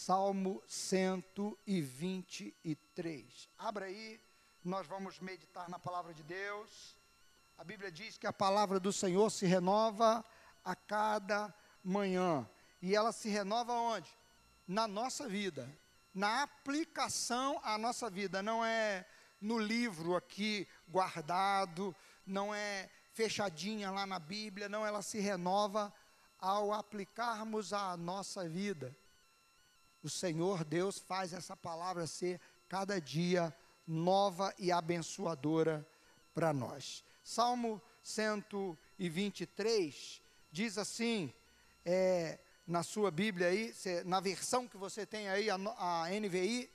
Salmo 123. Abra aí, nós vamos meditar na palavra de Deus. A Bíblia diz que a palavra do Senhor se renova a cada manhã. E ela se renova onde? Na nossa vida, na aplicação à nossa vida. Não é no livro aqui guardado, não é fechadinha lá na Bíblia, não, ela se renova ao aplicarmos à nossa vida o Senhor Deus faz essa palavra ser cada dia nova e abençoadora para nós. Salmo 123 diz assim, é, na sua Bíblia aí, na versão que você tem aí, a, a NVI,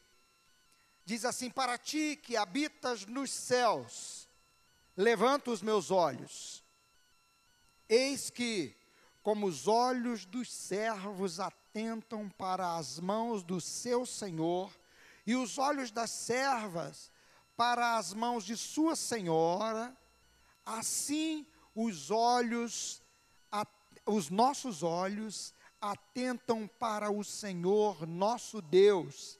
diz assim: Para ti que habitas nos céus, levanta os meus olhos, eis que, como os olhos dos servos atentos, atentam para as mãos do seu senhor, e os olhos das servas para as mãos de sua senhora, assim os olhos, os nossos olhos atentam para o Senhor nosso Deus,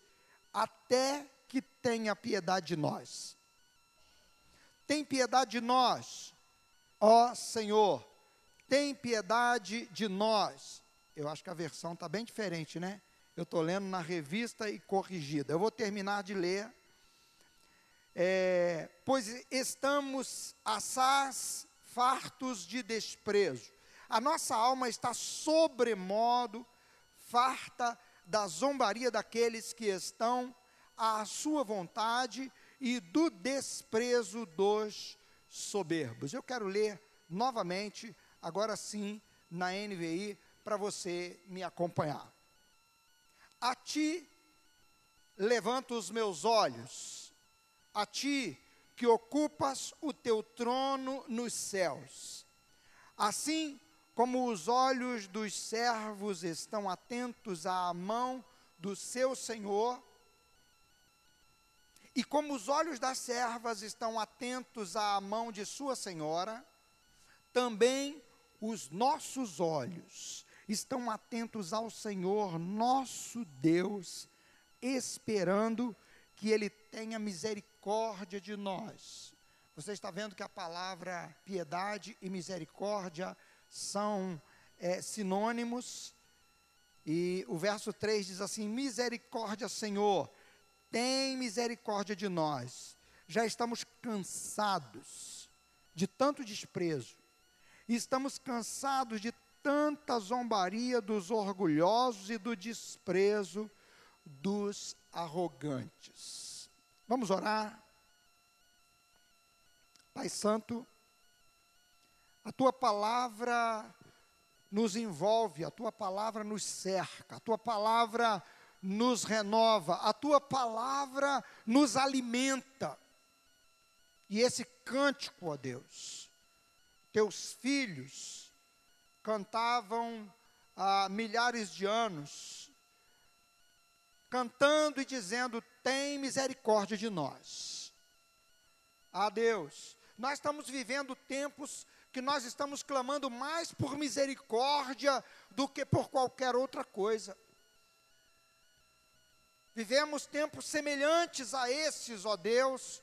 até que tenha piedade de nós. Tem piedade de nós, ó Senhor, tem piedade de nós eu acho que a versão está bem diferente, né? Eu estou lendo na revista e corrigida. Eu vou terminar de ler. É, pois estamos assaz fartos de desprezo. A nossa alma está sobremodo farta da zombaria daqueles que estão à sua vontade e do desprezo dos soberbos. Eu quero ler novamente, agora sim, na NVI, para você me acompanhar. A ti levanto os meus olhos, a ti que ocupas o teu trono nos céus. Assim como os olhos dos servos estão atentos à mão do seu Senhor, e como os olhos das servas estão atentos à mão de sua senhora, também os nossos olhos estão atentos ao Senhor, nosso Deus, esperando que Ele tenha misericórdia de nós. Você está vendo que a palavra piedade e misericórdia são é, sinônimos. E o verso 3 diz assim: Misericórdia, Senhor, tem misericórdia de nós. Já estamos cansados de tanto desprezo, estamos cansados de tanta zombaria dos orgulhosos e do desprezo dos arrogantes. Vamos orar? Pai Santo, a tua palavra nos envolve, a tua palavra nos cerca, a tua palavra nos renova, a tua palavra nos alimenta. E esse cântico, ó Deus, teus filhos, cantavam há milhares de anos, cantando e dizendo: Tem misericórdia de nós. Ah, Deus, nós estamos vivendo tempos que nós estamos clamando mais por misericórdia do que por qualquer outra coisa. Vivemos tempos semelhantes a esses, ó Deus,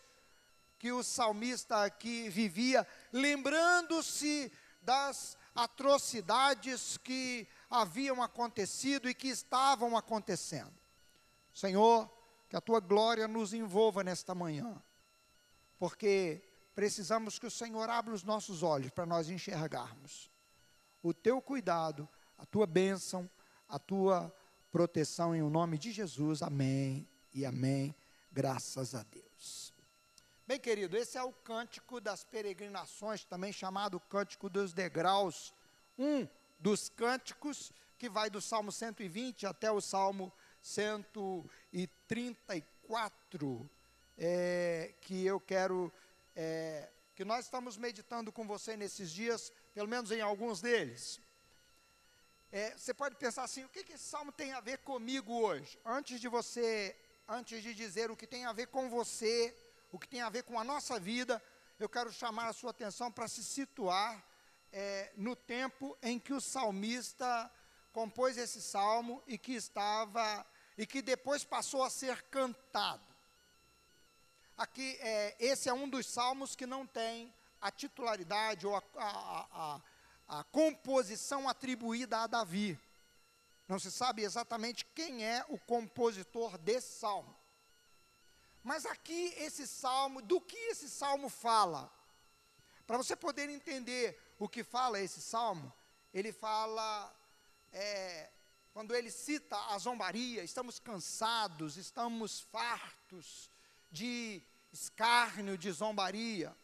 que o salmista aqui vivia, lembrando-se das atrocidades que haviam acontecido e que estavam acontecendo. Senhor, que a tua glória nos envolva nesta manhã, porque precisamos que o Senhor abra os nossos olhos para nós enxergarmos o teu cuidado, a tua bênção, a tua proteção em o nome de Jesus. Amém e amém. Graças a Deus. Bem, querido, esse é o cântico das peregrinações, também chamado cântico dos degraus. Um dos cânticos que vai do Salmo 120 até o Salmo 134, é, que eu quero, é, que nós estamos meditando com você nesses dias, pelo menos em alguns deles. É, você pode pensar assim, o que, que esse salmo tem a ver comigo hoje? Antes de você, antes de dizer o que tem a ver com você, o que tem a ver com a nossa vida, eu quero chamar a sua atenção para se situar é, no tempo em que o salmista compôs esse salmo e que estava e que depois passou a ser cantado. Aqui, é, esse é um dos salmos que não tem a titularidade ou a, a, a, a composição atribuída a Davi. Não se sabe exatamente quem é o compositor desse salmo. Mas aqui esse salmo, do que esse salmo fala? Para você poder entender o que fala esse salmo, ele fala, é, quando ele cita a zombaria, estamos cansados, estamos fartos de escárnio, de zombaria.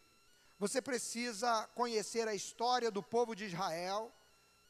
Você precisa conhecer a história do povo de Israel,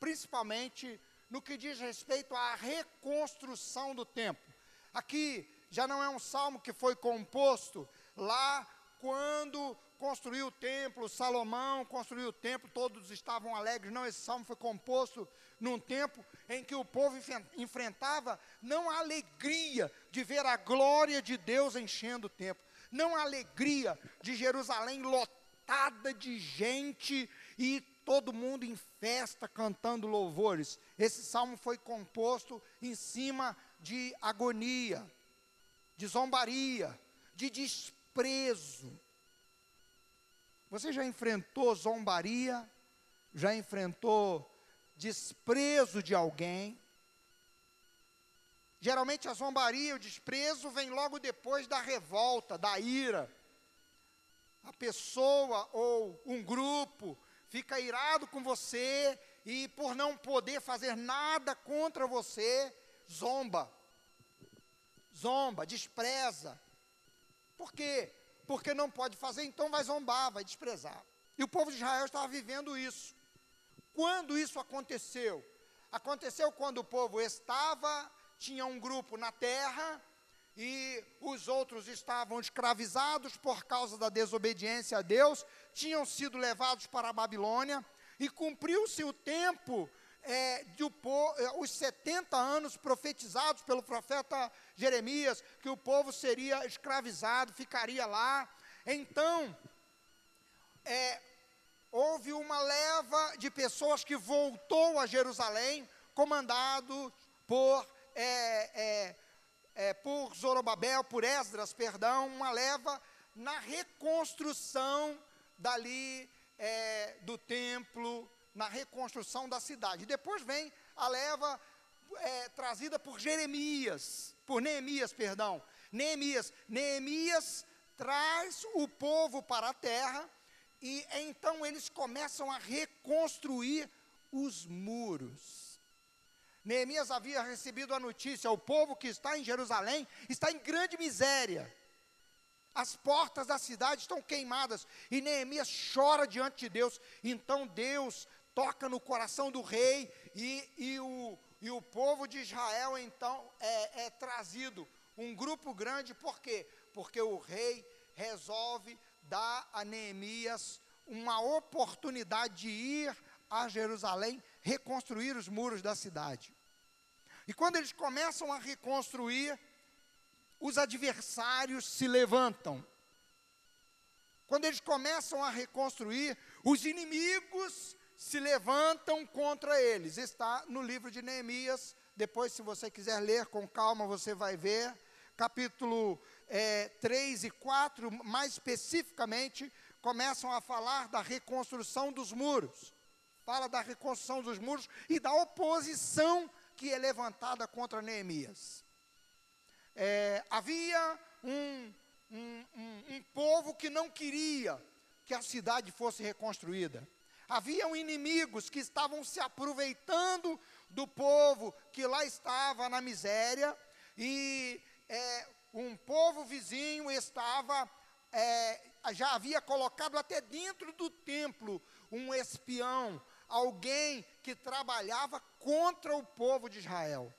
principalmente no que diz respeito à reconstrução do templo. Aqui já não é um salmo que foi composto lá quando construiu o templo, Salomão construiu o templo, todos estavam alegres. Não, esse salmo foi composto num tempo em que o povo enfrentava não a alegria de ver a glória de Deus enchendo o templo, não a alegria de Jerusalém lotada de gente e todo mundo em festa cantando louvores. Esse salmo foi composto em cima de agonia, de zombaria, de desprezo. Você já enfrentou zombaria? Já enfrentou desprezo de alguém? Geralmente a zombaria, o desprezo vem logo depois da revolta, da ira. A pessoa ou um grupo fica irado com você e por não poder fazer nada contra você, zomba zomba, despreza. Por quê? Porque não pode fazer, então vai zombar, vai desprezar. E o povo de Israel estava vivendo isso. Quando isso aconteceu? Aconteceu quando o povo estava, tinha um grupo na terra, e os outros estavam escravizados por causa da desobediência a Deus, tinham sido levados para a Babilônia, e cumpriu-se o tempo é, de o, é, os 70 anos profetizados pelo profeta Jeremias, que o povo seria escravizado, ficaria lá. Então, é, houve uma leva de pessoas que voltou a Jerusalém, comandado por, é, é, é, por Zorobabel, por Esdras, perdão, uma leva na reconstrução dali é, do templo, na reconstrução da cidade. Depois vem a leva é, trazida por Jeremias, por Neemias, perdão. Neemias, Neemias traz o povo para a terra e então eles começam a reconstruir os muros. Neemias havia recebido a notícia: o povo que está em Jerusalém está em grande miséria. As portas da cidade estão queimadas e Neemias chora diante de Deus. Então Deus toca no coração do rei e, e, o, e o povo de Israel então é, é trazido, um grupo grande, por quê? Porque o rei resolve dar a Neemias uma oportunidade de ir a Jerusalém reconstruir os muros da cidade. E quando eles começam a reconstruir, os adversários se levantam. Quando eles começam a reconstruir, os inimigos se levantam contra eles. Está no livro de Neemias. Depois, se você quiser ler com calma, você vai ver. Capítulo é, 3 e 4, mais especificamente, começam a falar da reconstrução dos muros. Fala da reconstrução dos muros e da oposição que é levantada contra Neemias. É, havia um, um, um, um povo que não queria que a cidade fosse reconstruída. Haviam inimigos que estavam se aproveitando do povo que lá estava na miséria, e é, um povo vizinho estava, é, já havia colocado até dentro do templo um espião, alguém que trabalhava contra o povo de Israel.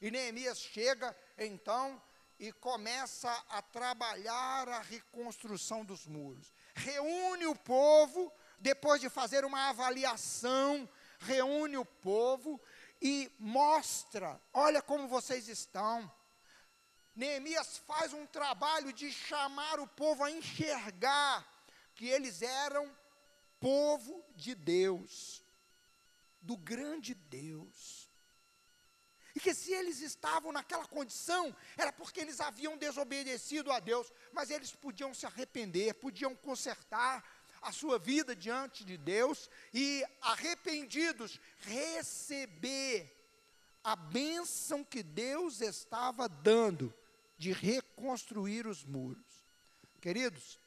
E Neemias chega então e começa a trabalhar a reconstrução dos muros. Reúne o povo depois de fazer uma avaliação, reúne o povo e mostra: olha como vocês estão. Neemias faz um trabalho de chamar o povo a enxergar que eles eram povo de Deus, do grande Deus. E que se eles estavam naquela condição, era porque eles haviam desobedecido a Deus, mas eles podiam se arrepender, podiam consertar a sua vida diante de Deus e, arrependidos, receber a bênção que Deus estava dando de reconstruir os muros. Queridos,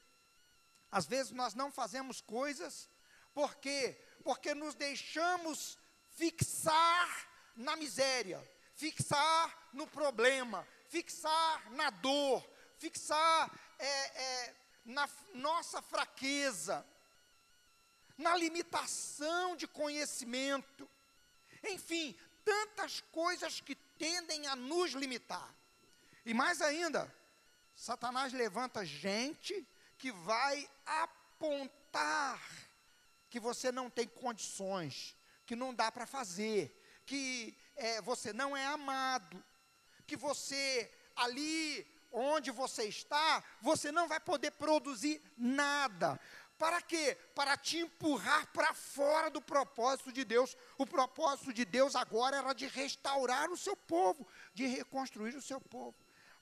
às vezes nós não fazemos coisas porque porque nos deixamos fixar na miséria, fixar no problema, fixar na dor, fixar é, é, na nossa fraqueza, na limitação de conhecimento, enfim, tantas coisas que tendem a nos limitar. E mais ainda, Satanás levanta gente que vai apontar que você não tem condições, que não dá para fazer, que é, você não é amado, que você ali onde você está, você não vai poder produzir nada. Para quê? Para te empurrar para fora do propósito de Deus. O propósito de Deus agora era de restaurar o seu povo, de reconstruir o seu povo.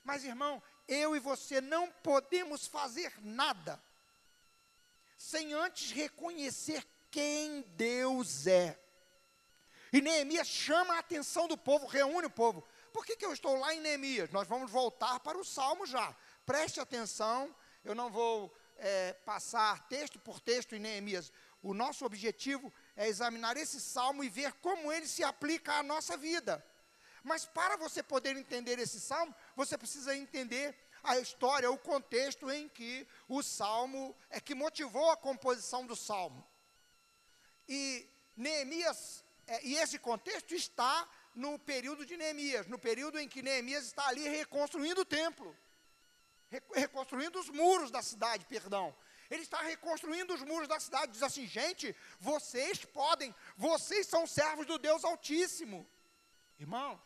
Mas, irmão, eu e você não podemos fazer nada sem antes reconhecer quem Deus é. E Neemias chama a atenção do povo, reúne o povo. Por que, que eu estou lá em Neemias? Nós vamos voltar para o Salmo já. Preste atenção, eu não vou é, passar texto por texto em Neemias. O nosso objetivo é examinar esse salmo e ver como ele se aplica à nossa vida. Mas para você poder entender esse salmo, você precisa entender a história, o contexto em que o salmo é que motivou a composição do salmo. E Neemias, é, e esse contexto está no período de Neemias, no período em que Neemias está ali reconstruindo o templo, reconstruindo os muros da cidade, perdão. Ele está reconstruindo os muros da cidade, diz assim: gente, vocês podem, vocês são servos do Deus Altíssimo. Irmão,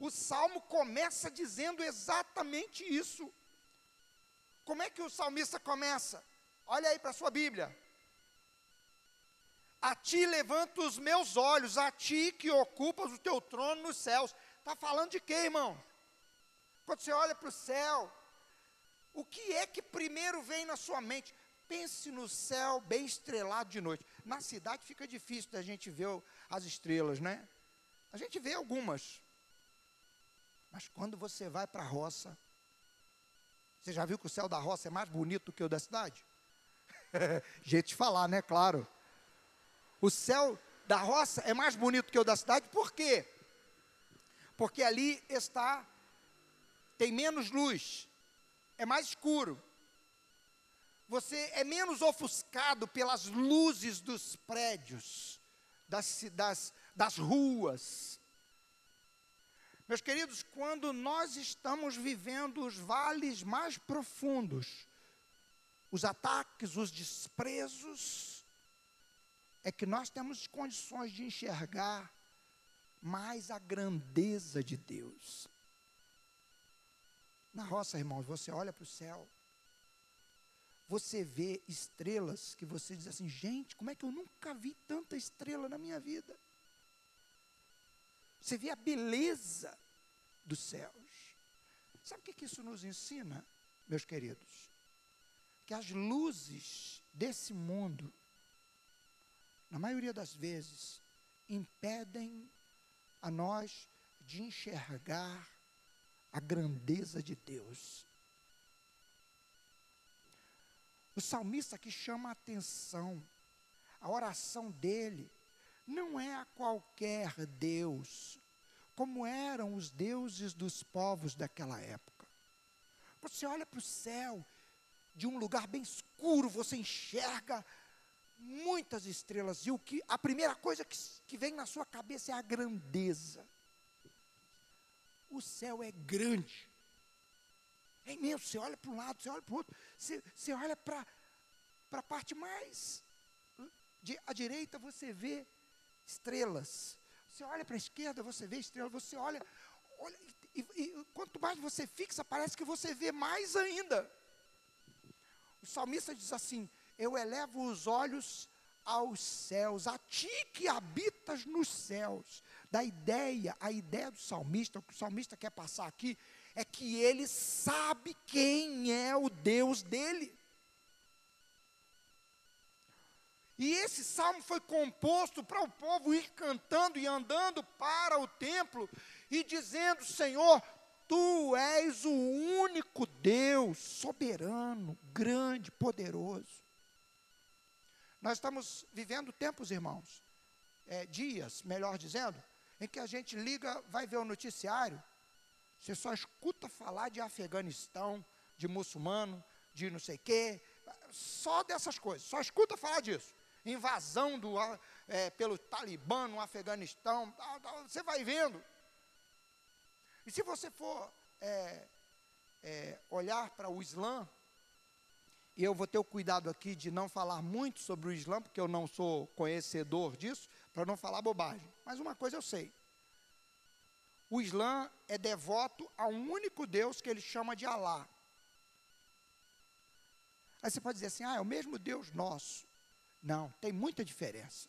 o salmo começa dizendo exatamente isso. Como é que o salmista começa? Olha aí para a sua Bíblia. A ti levanto os meus olhos, a ti que ocupas o teu trono nos céus. Está falando de quê, irmão? Quando você olha para o céu, o que é que primeiro vem na sua mente? Pense no céu bem estrelado de noite. Na cidade fica difícil da gente ver as estrelas, né? A gente vê algumas, mas quando você vai para a roça, você já viu que o céu da roça é mais bonito do que o da cidade? Jeito de falar, né? Claro. O céu da roça é mais bonito que o da cidade, por quê? Porque ali está, tem menos luz, é mais escuro. Você é menos ofuscado pelas luzes dos prédios, das, das, das ruas, meus queridos, quando nós estamos vivendo os vales mais profundos, os ataques, os desprezos, é que nós temos condições de enxergar mais a grandeza de Deus. Na roça, irmãos, você olha para o céu, você vê estrelas que você diz assim: gente, como é que eu nunca vi tanta estrela na minha vida? Você vê a beleza dos céus. Sabe o que, que isso nos ensina, meus queridos? Que as luzes desse mundo, na maioria das vezes, impedem a nós de enxergar a grandeza de Deus. O salmista que chama a atenção, a oração dele não é a qualquer Deus, como eram os deuses dos povos daquela época. Você olha para o céu, de um lugar bem escuro, você enxerga muitas estrelas, e o que a primeira coisa que, que vem na sua cabeça é a grandeza. O céu é grande, é imenso. Você olha para um lado, você olha para o outro, você, você olha para a parte mais de, à direita, você vê estrelas. Você olha para a esquerda, você vê estrelas, você olha, olha e, e, quanto mais você fixa, parece que você vê mais ainda. O salmista diz assim: Eu elevo os olhos aos céus, a ti que habitas nos céus. da ideia, a ideia do salmista, o que o salmista quer passar aqui, é que ele sabe quem é o Deus dele. E esse salmo foi composto para o povo ir cantando e andando para o templo e dizendo: Senhor, tu és o único Deus soberano, grande, poderoso. Nós estamos vivendo tempos, irmãos, é, dias, melhor dizendo, em que a gente liga, vai ver o noticiário, você só escuta falar de Afeganistão, de muçulmano, de não sei o quê, só dessas coisas, só escuta falar disso invasão do, é, pelo Talibã no Afeganistão, você vai vendo. E se você for é, é, olhar para o Islã, e eu vou ter o cuidado aqui de não falar muito sobre o Islã, porque eu não sou conhecedor disso, para não falar bobagem. Mas uma coisa eu sei: o Islã é devoto a um único Deus que ele chama de Alá. Aí você pode dizer assim: ah, é o mesmo Deus nosso. Não, tem muita diferença.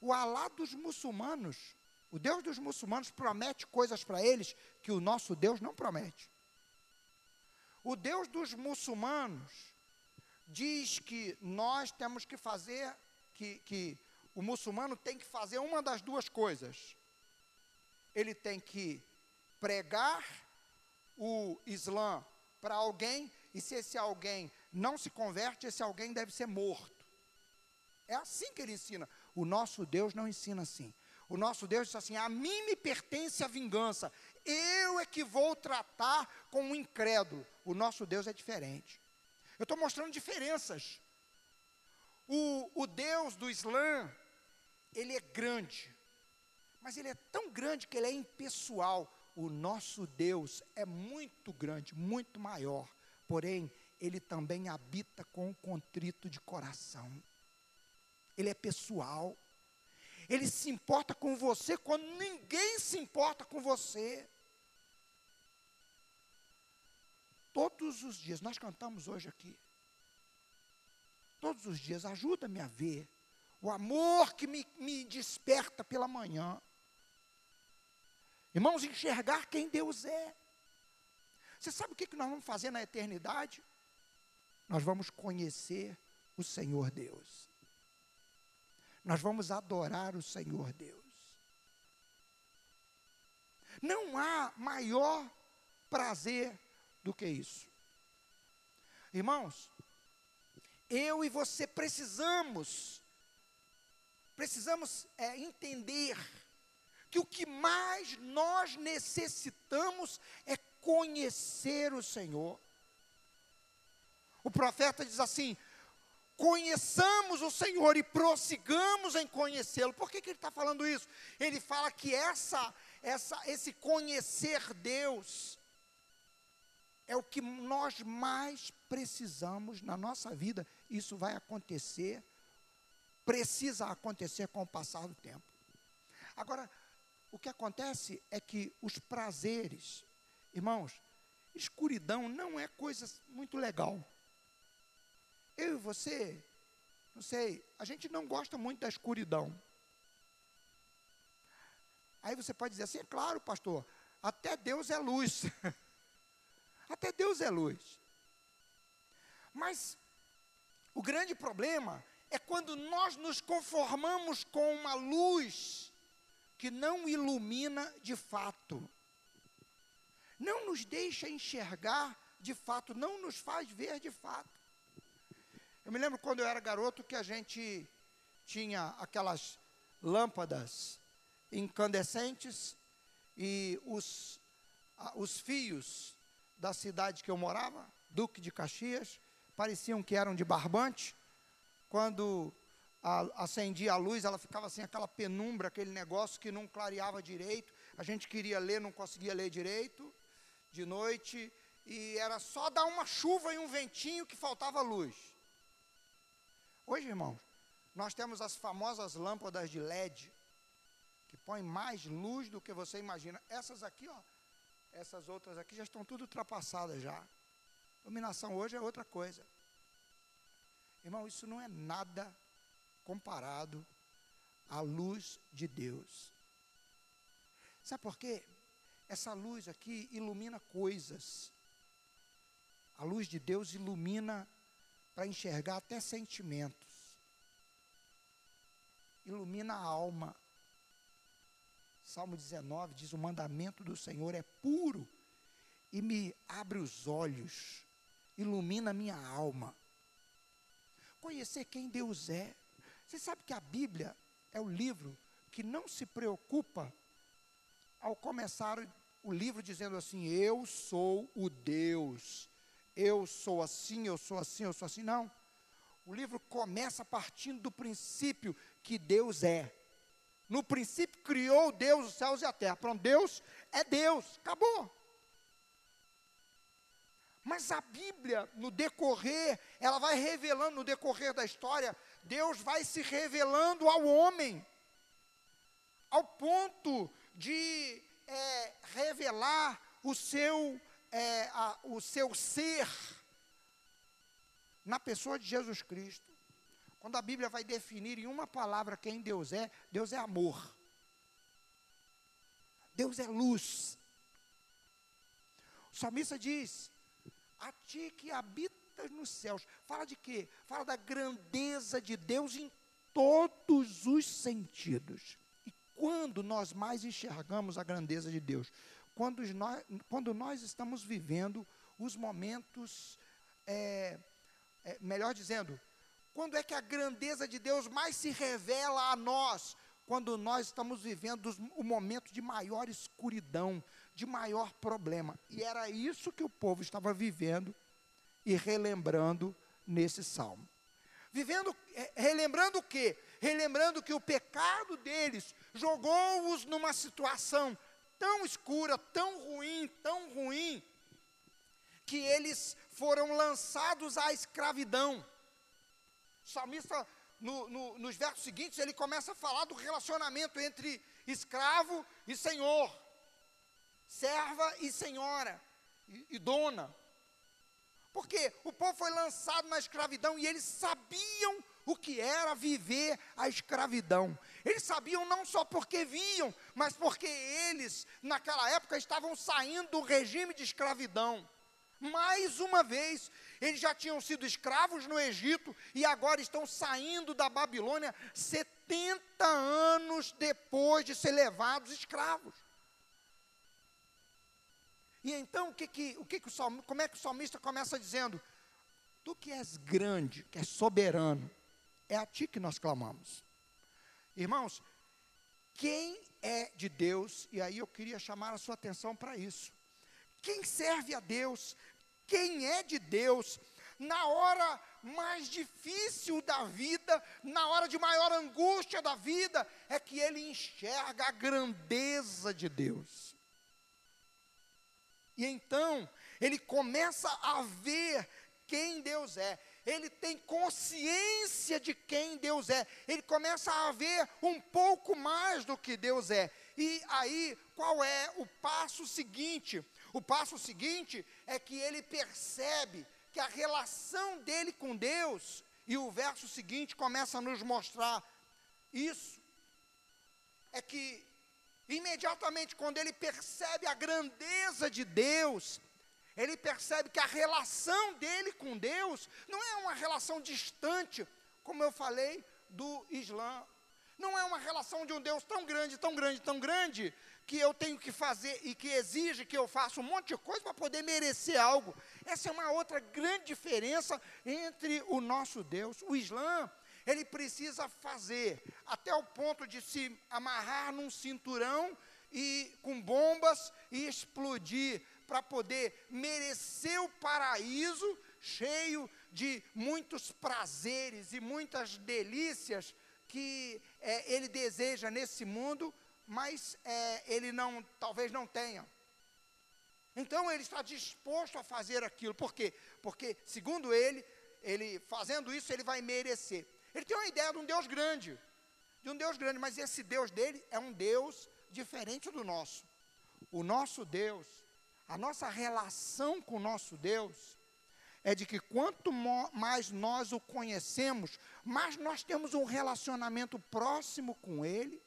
O Alá dos muçulmanos, o Deus dos muçulmanos promete coisas para eles que o nosso Deus não promete. O Deus dos muçulmanos diz que nós temos que fazer, que, que o muçulmano tem que fazer uma das duas coisas. Ele tem que pregar o Islã para alguém, e se esse alguém não se converte, esse alguém deve ser morto. É assim que ele ensina. O nosso Deus não ensina assim. O nosso Deus diz assim: a mim me pertence a vingança. Eu é que vou tratar com o incrédulo. O nosso Deus é diferente. Eu estou mostrando diferenças. O, o Deus do Islã, ele é grande. Mas ele é tão grande que ele é impessoal. O nosso Deus é muito grande, muito maior. Porém, ele também habita com o contrito de coração ele é pessoal. Ele se importa com você quando ninguém se importa com você. Todos os dias, nós cantamos hoje aqui. Todos os dias, ajuda-me a ver o amor que me, me desperta pela manhã. Irmãos, enxergar quem Deus é. Você sabe o que, nós vamos fazer na eternidade? Nós vamos conhecer o Senhor Deus. Nós vamos adorar o Senhor Deus. Não há maior prazer do que isso. Irmãos, eu e você precisamos, precisamos é, entender que o que mais nós necessitamos é conhecer o Senhor. O profeta diz assim: conheçamos o Senhor e prossigamos em conhecê-lo. Por que, que ele está falando isso? Ele fala que essa, essa, esse conhecer Deus é o que nós mais precisamos na nossa vida. Isso vai acontecer, precisa acontecer com o passar do tempo. Agora, o que acontece é que os prazeres, irmãos, escuridão não é coisa muito legal. Eu e você, não sei, a gente não gosta muito da escuridão. Aí você pode dizer assim, é claro, pastor, até Deus é luz. até Deus é luz. Mas o grande problema é quando nós nos conformamos com uma luz que não ilumina de fato. Não nos deixa enxergar de fato, não nos faz ver de fato. Eu me lembro quando eu era garoto que a gente tinha aquelas lâmpadas incandescentes e os, os fios da cidade que eu morava, Duque de Caxias, pareciam que eram de barbante. Quando a, acendia a luz, ela ficava assim, aquela penumbra, aquele negócio que não clareava direito. A gente queria ler, não conseguia ler direito, de noite, e era só dar uma chuva e um ventinho que faltava luz. Hoje, irmãos, nós temos as famosas lâmpadas de LED, que põem mais luz do que você imagina. Essas aqui, ó, essas outras aqui já estão tudo ultrapassadas já. Iluminação hoje é outra coisa. Irmão, isso não é nada comparado à luz de Deus. Sabe por quê? Essa luz aqui ilumina coisas. A luz de Deus ilumina para enxergar até sentimentos. Ilumina a alma. Salmo 19 diz: O mandamento do Senhor é puro e me abre os olhos, ilumina minha alma. Conhecer quem Deus é. Você sabe que a Bíblia é o livro que não se preocupa ao começar o livro dizendo assim: Eu sou o Deus, eu sou assim, eu sou assim, eu sou assim. Não. O livro começa partindo do princípio que Deus é. No princípio criou Deus os céus e a terra. Pronto, Deus é Deus, acabou. Mas a Bíblia, no decorrer, ela vai revelando, no decorrer da história, Deus vai se revelando ao homem, ao ponto de é, revelar o seu, é, a, o seu ser na pessoa de Jesus Cristo. Quando a Bíblia vai definir em uma palavra quem Deus é, Deus é amor. Deus é luz. O salmista diz: A ti que habitas nos céus. Fala de quê? Fala da grandeza de Deus em todos os sentidos. E quando nós mais enxergamos a grandeza de Deus? Quando nós, quando nós estamos vivendo os momentos, é, é, melhor dizendo, quando é que a grandeza de Deus mais se revela a nós? Quando nós estamos vivendo o momento de maior escuridão, de maior problema. E era isso que o povo estava vivendo e relembrando nesse salmo. Vivendo, é, relembrando o quê? Relembrando que o pecado deles jogou-os numa situação tão escura, tão ruim, tão ruim, que eles foram lançados à escravidão. Salmista, no, no, nos versos seguintes, ele começa a falar do relacionamento entre escravo e senhor, serva e senhora, e, e dona. Porque o povo foi lançado na escravidão e eles sabiam o que era viver a escravidão. Eles sabiam não só porque viam, mas porque eles, naquela época, estavam saindo do regime de escravidão. Mais uma vez, eles já tinham sido escravos no Egito e agora estão saindo da Babilônia 70 anos depois de ser levados escravos. E então, o que que, o que, que o salmista, como é que o salmista começa dizendo? Tu que és grande, que és soberano, é a ti que nós clamamos. Irmãos, quem é de Deus, e aí eu queria chamar a sua atenção para isso. Quem serve a Deus quem é de Deus, na hora mais difícil da vida, na hora de maior angústia da vida, é que ele enxerga a grandeza de Deus. E então, ele começa a ver quem Deus é. Ele tem consciência de quem Deus é. Ele começa a ver um pouco mais do que Deus é. E aí, qual é o passo seguinte? O passo seguinte é que ele percebe que a relação dele com Deus, e o verso seguinte começa a nos mostrar isso, é que imediatamente quando ele percebe a grandeza de Deus, ele percebe que a relação dele com Deus não é uma relação distante, como eu falei do Islã. Não é uma relação de um Deus tão grande, tão grande, tão grande, que eu tenho que fazer e que exige que eu faça um monte de coisa para poder merecer algo. Essa é uma outra grande diferença entre o nosso Deus. O Islã, ele precisa fazer até o ponto de se amarrar num cinturão e com bombas e explodir para poder merecer o paraíso cheio de muitos prazeres e muitas delícias que é, ele deseja nesse mundo mas é, ele não, talvez não tenha. Então ele está disposto a fazer aquilo. Por quê? Porque, segundo ele, ele fazendo isso, ele vai merecer. Ele tem uma ideia de um Deus grande, de um Deus grande, mas esse Deus dele é um Deus diferente do nosso. O nosso Deus, a nossa relação com o nosso Deus, é de que quanto mais nós o conhecemos, mais nós temos um relacionamento próximo com Ele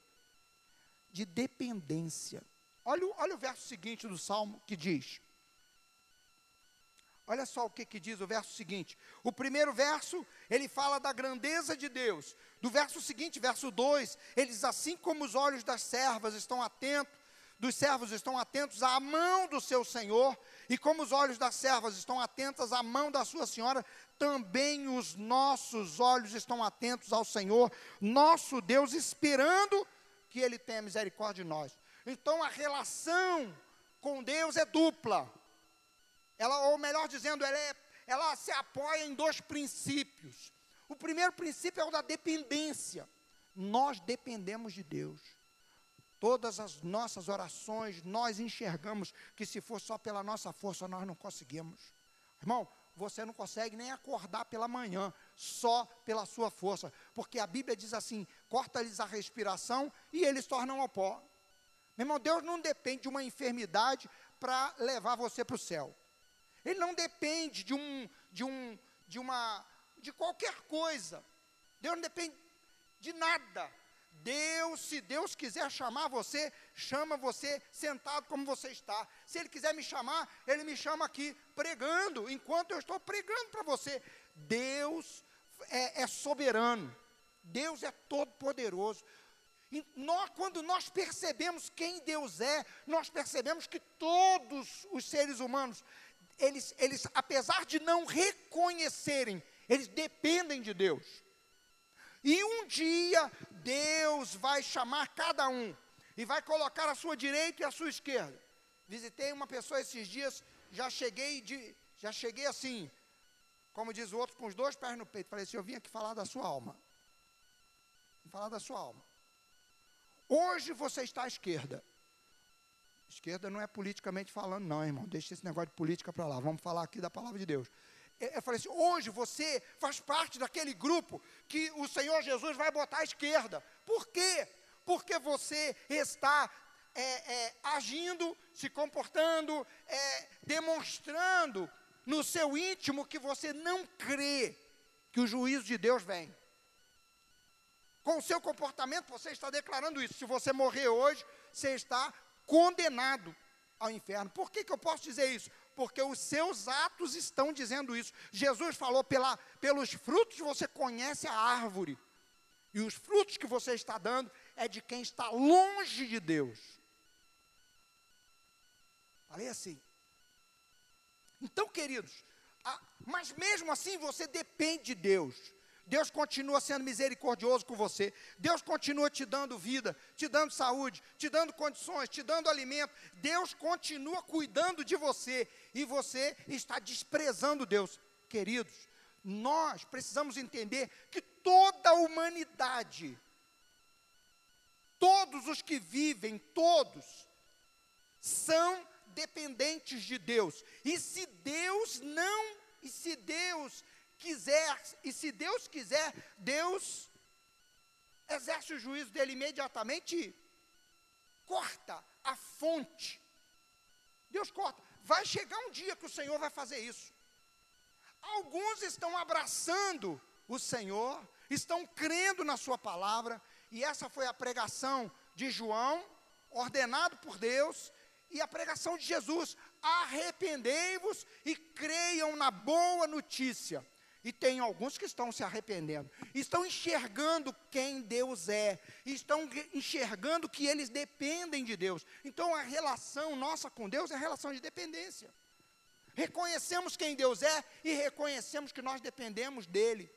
de dependência. Olha, o- olha o verso seguinte do Salmo que diz. Olha só o que, que diz o verso seguinte. O primeiro verso, ele fala da grandeza de Deus. Do verso seguinte, verso 2, ele diz assim como os olhos das servas estão atentos, dos servos estão atentos à mão do seu Senhor, e como os olhos das servas estão atentas à mão da sua senhora, também os nossos olhos estão atentos ao Senhor, nosso Deus, esperando que Ele tenha misericórdia de nós. Então a relação com Deus é dupla. Ela, ou melhor dizendo, ela, é, ela se apoia em dois princípios. O primeiro princípio é o da dependência. Nós dependemos de Deus. Todas as nossas orações, nós enxergamos que se for só pela nossa força, nós não conseguimos. Irmão, você não consegue nem acordar pela manhã, só pela sua força. Porque a Bíblia diz assim: corta-lhes a respiração e eles tornam ao pó. Meu irmão, Deus não depende de uma enfermidade para levar você para o céu. Ele não depende de um, de um, de uma, de qualquer coisa. Deus não depende de nada. Deus, se Deus quiser chamar você, chama você sentado como você está. Se Ele quiser me chamar, Ele me chama aqui pregando, enquanto eu estou pregando para você. Deus é, é soberano. Deus é todo poderoso. E nós, quando nós percebemos quem Deus é, nós percebemos que todos os seres humanos, eles, eles, apesar de não reconhecerem, eles dependem de Deus. E um dia Deus vai chamar cada um e vai colocar a sua direita e a sua esquerda. Visitei uma pessoa esses dias, já cheguei de, já cheguei assim, como diz o outro, com os dois pés no peito. Falei assim, eu vim aqui falar da sua alma. Vim falar da sua alma. Hoje você está à esquerda. Esquerda não é politicamente falando, não, irmão. Deixa esse negócio de política para lá. Vamos falar aqui da palavra de Deus. Eu, eu falei assim: hoje você faz parte daquele grupo que o Senhor Jesus vai botar à esquerda. Por quê? Porque você está é, é, agindo, se comportando, é, demonstrando no seu íntimo que você não crê que o juízo de Deus vem. Com o seu comportamento, você está declarando isso. Se você morrer hoje, você está condenado ao inferno. Por que, que eu posso dizer isso? Porque os seus atos estão dizendo isso. Jesus falou: pela, pelos frutos você conhece a árvore. E os frutos que você está dando é de quem está longe de Deus. Falei assim. Então, queridos, a, mas mesmo assim você depende de Deus. Deus continua sendo misericordioso com você. Deus continua te dando vida, te dando saúde, te dando condições, te dando alimento. Deus continua cuidando de você e você está desprezando Deus. Queridos, nós precisamos entender que toda a humanidade, todos os que vivem, todos, são dependentes de Deus. E se Deus não, e se Deus quiser, e se Deus quiser, Deus exerce o juízo dele imediatamente corta a fonte. Deus corta. Vai chegar um dia que o Senhor vai fazer isso. Alguns estão abraçando o Senhor, estão crendo na Sua palavra, e essa foi a pregação de João, ordenado por Deus, e a pregação de Jesus: arrependei-vos e creiam na boa notícia. E tem alguns que estão se arrependendo, estão enxergando quem Deus é, estão enxergando que eles dependem de Deus. Então a relação nossa com Deus é relação de dependência. Reconhecemos quem Deus é e reconhecemos que nós dependemos dele.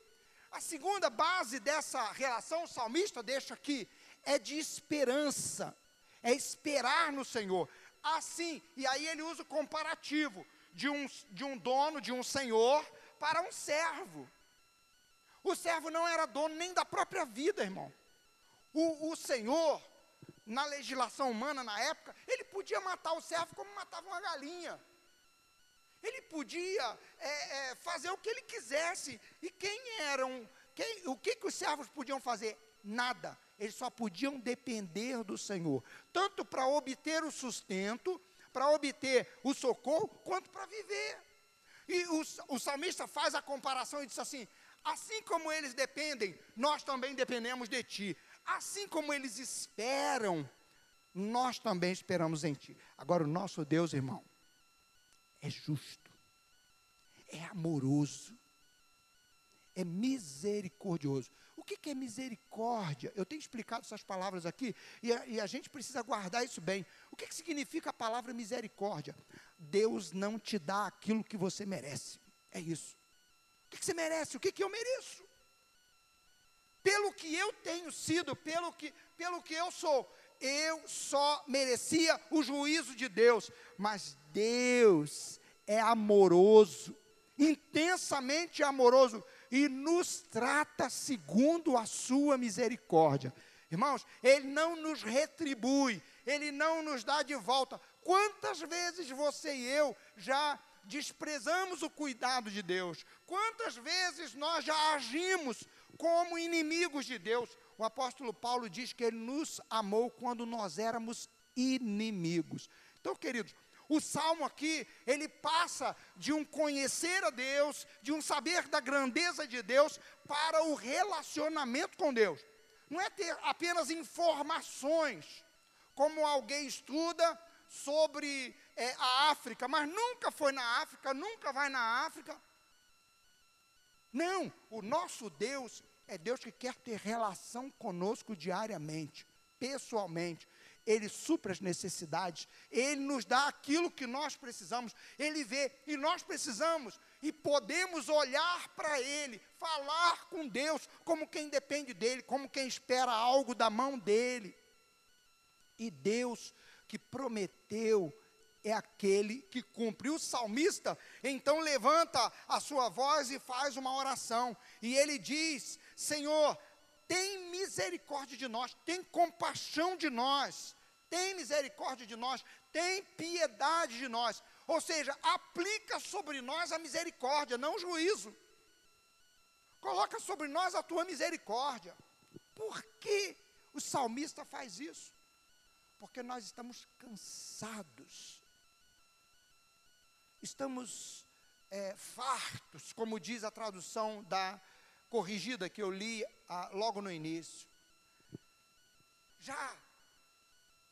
A segunda base dessa relação, o salmista deixa aqui, é de esperança, é esperar no Senhor. Assim, e aí ele usa o comparativo de um, de um dono, de um senhor, para um servo. O servo não era dono nem da própria vida, irmão. O, o senhor, na legislação humana na época, ele podia matar o servo como matava uma galinha. Ele podia é, é, fazer o que ele quisesse. E quem eram, quem, o que, que os servos podiam fazer? Nada. Eles só podiam depender do Senhor, tanto para obter o sustento, para obter o socorro, quanto para viver. E o, o salmista faz a comparação e diz assim: assim como eles dependem, nós também dependemos de ti. Assim como eles esperam, nós também esperamos em Ti. Agora, o nosso Deus, irmão, é justo, é amoroso, é misericordioso. O que, é misericórdia? Eu tenho explicado essas palavras aqui e a, e a gente precisa guardar isso bem. O que, que significa a palavra misericórdia? Deus não te dá aquilo que você merece. É isso. O que, você merece? O que eu mereço? Pelo que eu tenho sido, pelo que, pelo que eu sou, eu só merecia o juízo de Deus, mas Deus é amoroso, intensamente amoroso e nos trata segundo a sua misericórdia. Irmãos, Ele não nos retribui, Ele não nos dá de volta. Quantas vezes você e eu já desprezamos o cuidado de Deus? Quantas vezes nós já agimos como inimigos de Deus? O apóstolo Paulo diz que ele nos amou quando nós éramos inimigos. Então, queridos, o salmo aqui, ele passa de um conhecer a Deus, de um saber da grandeza de Deus, para o relacionamento com Deus. Não é ter apenas informações, como alguém estuda sobre é, a África, mas nunca foi na África, nunca vai na África. Não, o nosso Deus é Deus que quer ter relação conosco diariamente, pessoalmente. Ele supra as necessidades, Ele nos dá aquilo que nós precisamos, Ele vê, e nós precisamos, e podemos olhar para Ele, falar com Deus, como quem depende dEle, como quem espera algo da mão dEle. E Deus que prometeu é aquele que cumpre. O salmista então levanta a sua voz e faz uma oração, e ele diz: Senhor, tem misericórdia de nós, tem compaixão de nós tem misericórdia de nós, tem piedade de nós. Ou seja, aplica sobre nós a misericórdia, não o juízo. Coloca sobre nós a tua misericórdia. Por que o salmista faz isso? Porque nós estamos cansados, estamos é, fartos, como diz a tradução da corrigida que eu li ah, logo no início. Já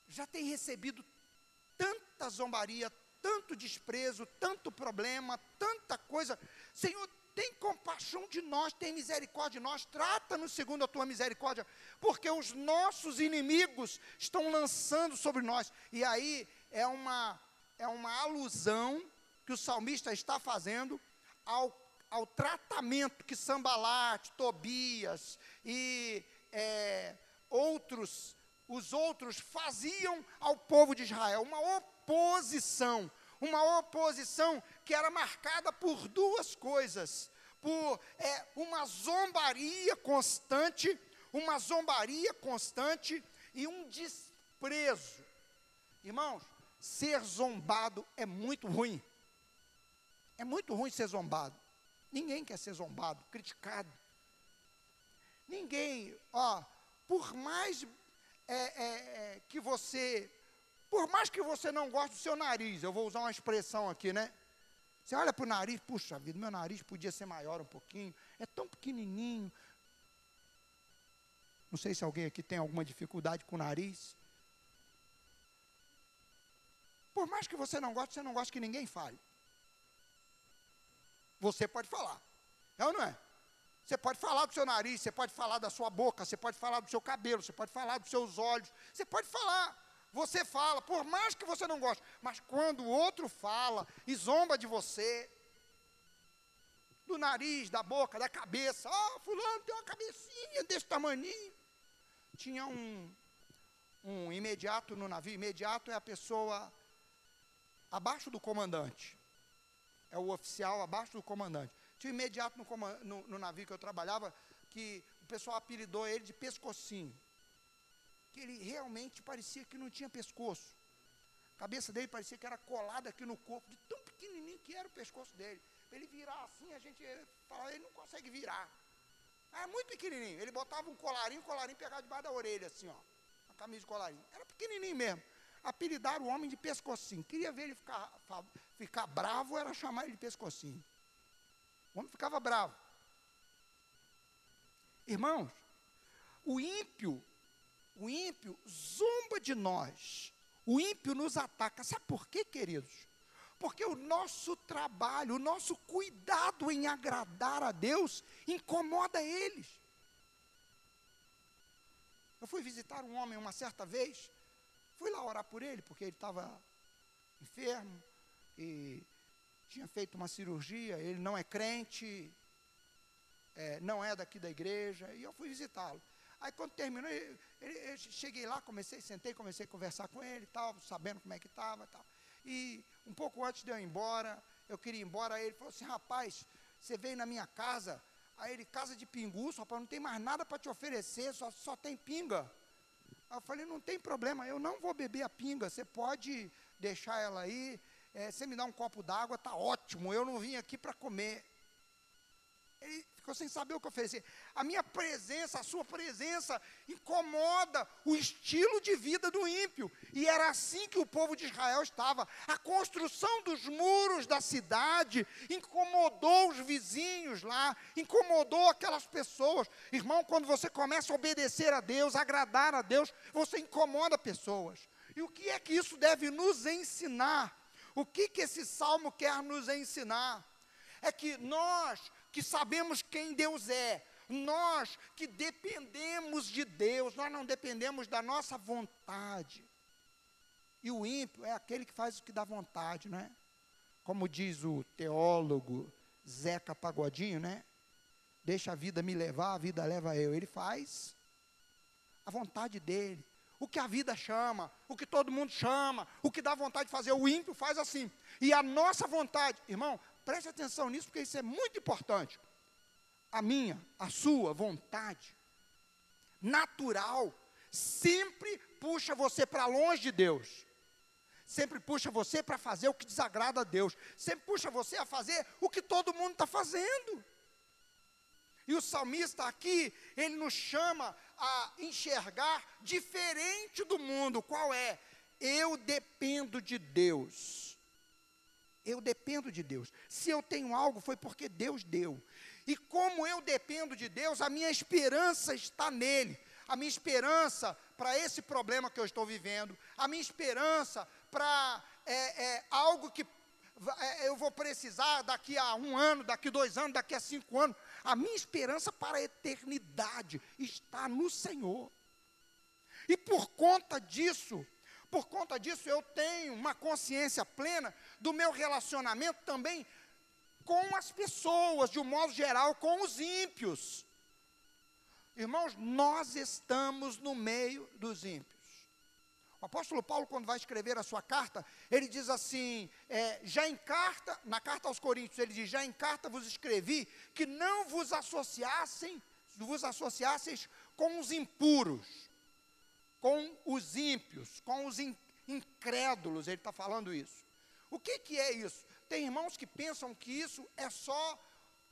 já tem recebido tanta zombaria, tanto desprezo, tanto problema, tanta coisa. Senhor, tem compaixão de nós, tem misericórdia de nós, trata-nos segundo a tua misericórdia, porque os nossos inimigos estão lançando sobre nós. E aí é uma, é uma alusão que o salmista está fazendo ao, ao tratamento que Sambalate, Tobias e é, outros os outros faziam ao povo de Israel, uma oposição, uma oposição que era marcada por duas coisas: por é, uma zombaria constante, uma zombaria constante e um desprezo. Irmãos, ser zombado é muito ruim. É muito ruim ser zombado. Ninguém quer ser zombado, criticado. Ninguém, ó, por mais é, é, é, que você, por mais que você não goste do seu nariz, eu vou usar uma expressão aqui, né? Você olha para o nariz, puxa vida, meu nariz podia ser maior um pouquinho, é tão pequenininho. Não sei se alguém aqui tem alguma dificuldade com o nariz. Por mais que você não goste, você não gosta que ninguém fale. Você pode falar. É ou não é? Você pode falar do seu nariz, você pode falar da sua boca, você pode falar do seu cabelo, você pode falar dos seus olhos, você pode falar. Você fala, por mais que você não goste, mas quando o outro fala e zomba de você, do nariz, da boca, da cabeça, ó, oh, fulano tem uma cabecinha desse tamaninho. Tinha um, um imediato no navio, imediato é a pessoa abaixo do comandante, é o oficial abaixo do comandante. Tinha um imediato no, no, no navio que eu trabalhava, que o pessoal apelidou ele de pescocinho. Que ele realmente parecia que não tinha pescoço. A cabeça dele parecia que era colada aqui no corpo, de tão pequenininho que era o pescoço dele. Para ele virar assim, a gente falava, ele não consegue virar. Era muito pequenininho. Ele botava um colarinho, o colarinho pegava debaixo da orelha, assim, ó. Uma camisa de colarinho. Era pequenininho mesmo. Apelidaram o homem de pescocinho. Queria ver ele ficar, ficar bravo, era chamar ele de pescocinho. O homem ficava bravo. Irmãos, o ímpio, o ímpio zomba de nós, o ímpio nos ataca. Sabe por quê, queridos? Porque o nosso trabalho, o nosso cuidado em agradar a Deus incomoda eles. Eu fui visitar um homem uma certa vez, fui lá orar por ele, porque ele estava enfermo e tinha feito uma cirurgia, ele não é crente, é, não é daqui da igreja, e eu fui visitá-lo. Aí quando terminou, ele, ele, eu cheguei lá, comecei, sentei, comecei a conversar com ele, tal, sabendo como é que estava, tal. E um pouco antes de eu ir embora, eu queria ir embora, aí ele falou assim, rapaz, você veio na minha casa, aí ele, casa de pinguço, rapaz, não tem mais nada para te oferecer, só, só tem pinga. Aí eu falei, não tem problema, eu não vou beber a pinga, você pode deixar ela aí, é, você me dá um copo d'água, tá ótimo, eu não vim aqui para comer. Ele ficou sem saber o que oferecer. A minha presença, a sua presença, incomoda o estilo de vida do ímpio. E era assim que o povo de Israel estava. A construção dos muros da cidade incomodou os vizinhos lá, incomodou aquelas pessoas. Irmão, quando você começa a obedecer a Deus, agradar a Deus, você incomoda pessoas. E o que é que isso deve nos ensinar? O que, que esse salmo quer nos ensinar? É que nós que sabemos quem Deus é, nós que dependemos de Deus, nós não dependemos da nossa vontade. E o ímpio é aquele que faz o que dá vontade, né? Como diz o teólogo Zeca Pagodinho, né? Deixa a vida me levar, a vida leva eu. Ele faz a vontade dele. O que a vida chama, o que todo mundo chama, o que dá vontade de fazer, o ímpio faz assim. E a nossa vontade, irmão, Preste atenção nisso, porque isso é muito importante. A minha, a sua vontade natural sempre puxa você para longe de Deus. Sempre puxa você para fazer o que desagrada a Deus. Sempre puxa você a fazer o que todo mundo está fazendo. E o salmista aqui, ele nos chama a enxergar diferente do mundo. Qual é? Eu dependo de Deus. Eu dependo de Deus. Se eu tenho algo, foi porque Deus deu. E como eu dependo de Deus, a minha esperança está nele. A minha esperança para esse problema que eu estou vivendo, a minha esperança para é, é, algo que é, eu vou precisar daqui a um ano, daqui a dois anos, daqui a cinco anos. A minha esperança para a eternidade está no Senhor. E por conta disso, por conta disso, eu tenho uma consciência plena do meu relacionamento também com as pessoas, de um modo geral, com os ímpios. Irmãos, nós estamos no meio dos ímpios. O apóstolo Paulo, quando vai escrever a sua carta, ele diz assim: é, já em carta, na carta aos Coríntios, ele diz: já em carta vos escrevi que não vos associassem, vos associasseis com os impuros com os ímpios, com os incrédulos, ele está falando isso. O que, que é isso? Tem irmãos que pensam que isso é só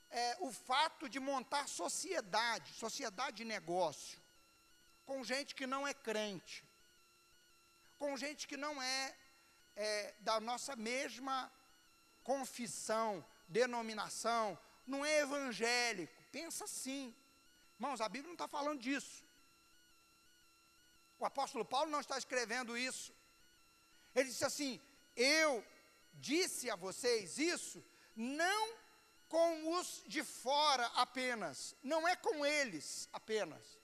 é, o fato de montar sociedade, sociedade de negócio, com gente que não é crente, com gente que não é, é da nossa mesma confissão, denominação, não é evangélico. Pensa assim. Irmãos, a Bíblia não está falando disso. O apóstolo Paulo não está escrevendo isso. Ele disse assim: Eu disse a vocês isso, não com os de fora apenas, não é com eles apenas,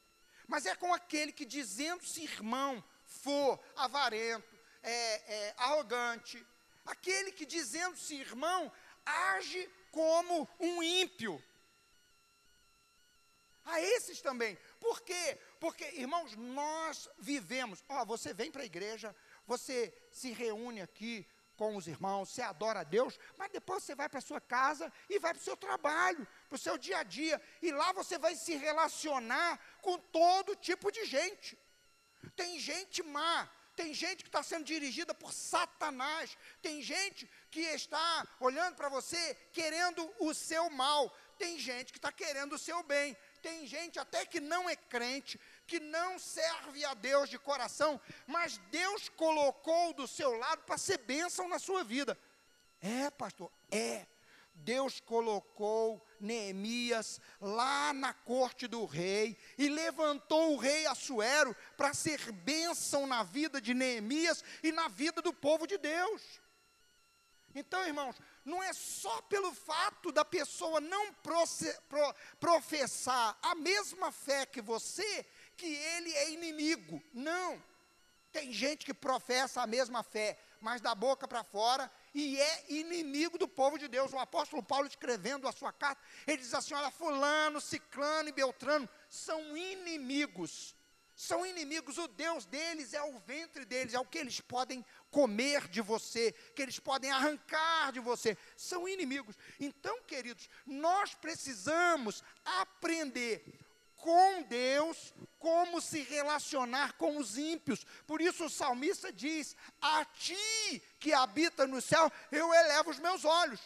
mas é com aquele que, dizendo-se irmão, for avarento, é, é, arrogante, aquele que, dizendo-se irmão, age como um ímpio. A esses também. Por quê? Porque, irmãos, nós vivemos. Ó, você vem para a igreja, você se reúne aqui com os irmãos, você adora a Deus, mas depois você vai para a sua casa e vai para o seu trabalho, para o seu dia a dia, e lá você vai se relacionar com todo tipo de gente. Tem gente má, tem gente que está sendo dirigida por Satanás, tem gente que está olhando para você querendo o seu mal, tem gente que está querendo o seu bem, tem gente até que não é crente, que não serve a Deus de coração, mas Deus colocou do seu lado para ser bênção na sua vida. É, pastor, é. Deus colocou Neemias lá na corte do rei e levantou o rei Assuero para ser bênção na vida de Neemias e na vida do povo de Deus. Então, irmãos, não é só pelo fato da pessoa não pro, professar a mesma fé que você que ele é inimigo. Não. Tem gente que professa a mesma fé, mas da boca para fora e é inimigo do povo de Deus. O apóstolo Paulo escrevendo a sua carta, ele diz assim: olha, fulano, ciclano e beltrano são inimigos. São inimigos, o Deus deles é o ventre deles, é o que eles podem comer de você, que eles podem arrancar de você. São inimigos. Então, queridos, nós precisamos aprender com Deus como se relacionar com os ímpios. Por isso o salmista diz: A ti que habita no céu, eu elevo os meus olhos.